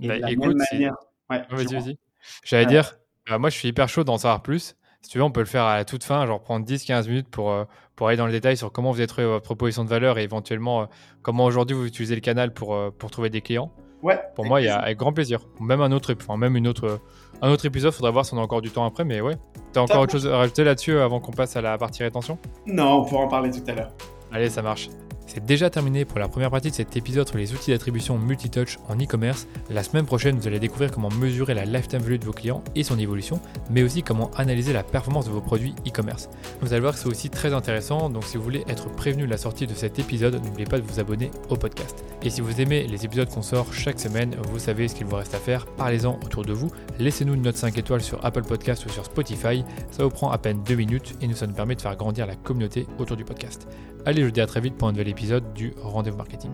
Et bah, de la même manière. Ouais, vas-y, vas-y. J'allais dire, bah, moi je suis hyper chaud d'en savoir plus. Si tu veux, on peut le faire à la toute fin, genre prendre 10-15 minutes pour, euh, pour aller dans le détail sur comment vous avez trouvé votre proposition de valeur et éventuellement euh, comment aujourd'hui vous utilisez le canal pour, pour trouver des clients. Ouais. Pour moi, il y a avec grand plaisir. Même un autre, enfin, même une autre, un autre épisode, faudra voir si on a encore du temps après, mais ouais. T'as encore autre chose à rajouter là-dessus avant qu'on passe à la partie rétention? Non, on pourra en parler tout à l'heure. Allez, ça marche. C'est déjà terminé pour la première partie de cet épisode sur les outils d'attribution multitouch en e-commerce. La semaine prochaine, vous allez découvrir comment mesurer la lifetime value de vos clients et son évolution, mais aussi comment analyser la performance de vos produits e-commerce. Vous allez voir que c'est aussi très intéressant, donc si vous voulez être prévenu de la sortie de cet épisode, n'oubliez pas de vous abonner au podcast. Et si vous aimez les épisodes qu'on sort chaque semaine, vous savez ce qu'il vous reste à faire, parlez-en autour de vous, laissez-nous une note 5 étoiles sur Apple Podcast ou sur Spotify, ça vous prend à peine 2 minutes et ça nous permet de faire grandir la communauté autour du podcast. Allez, je vous dis à très vite pour un nouvel épisode du Rendez-vous Marketing.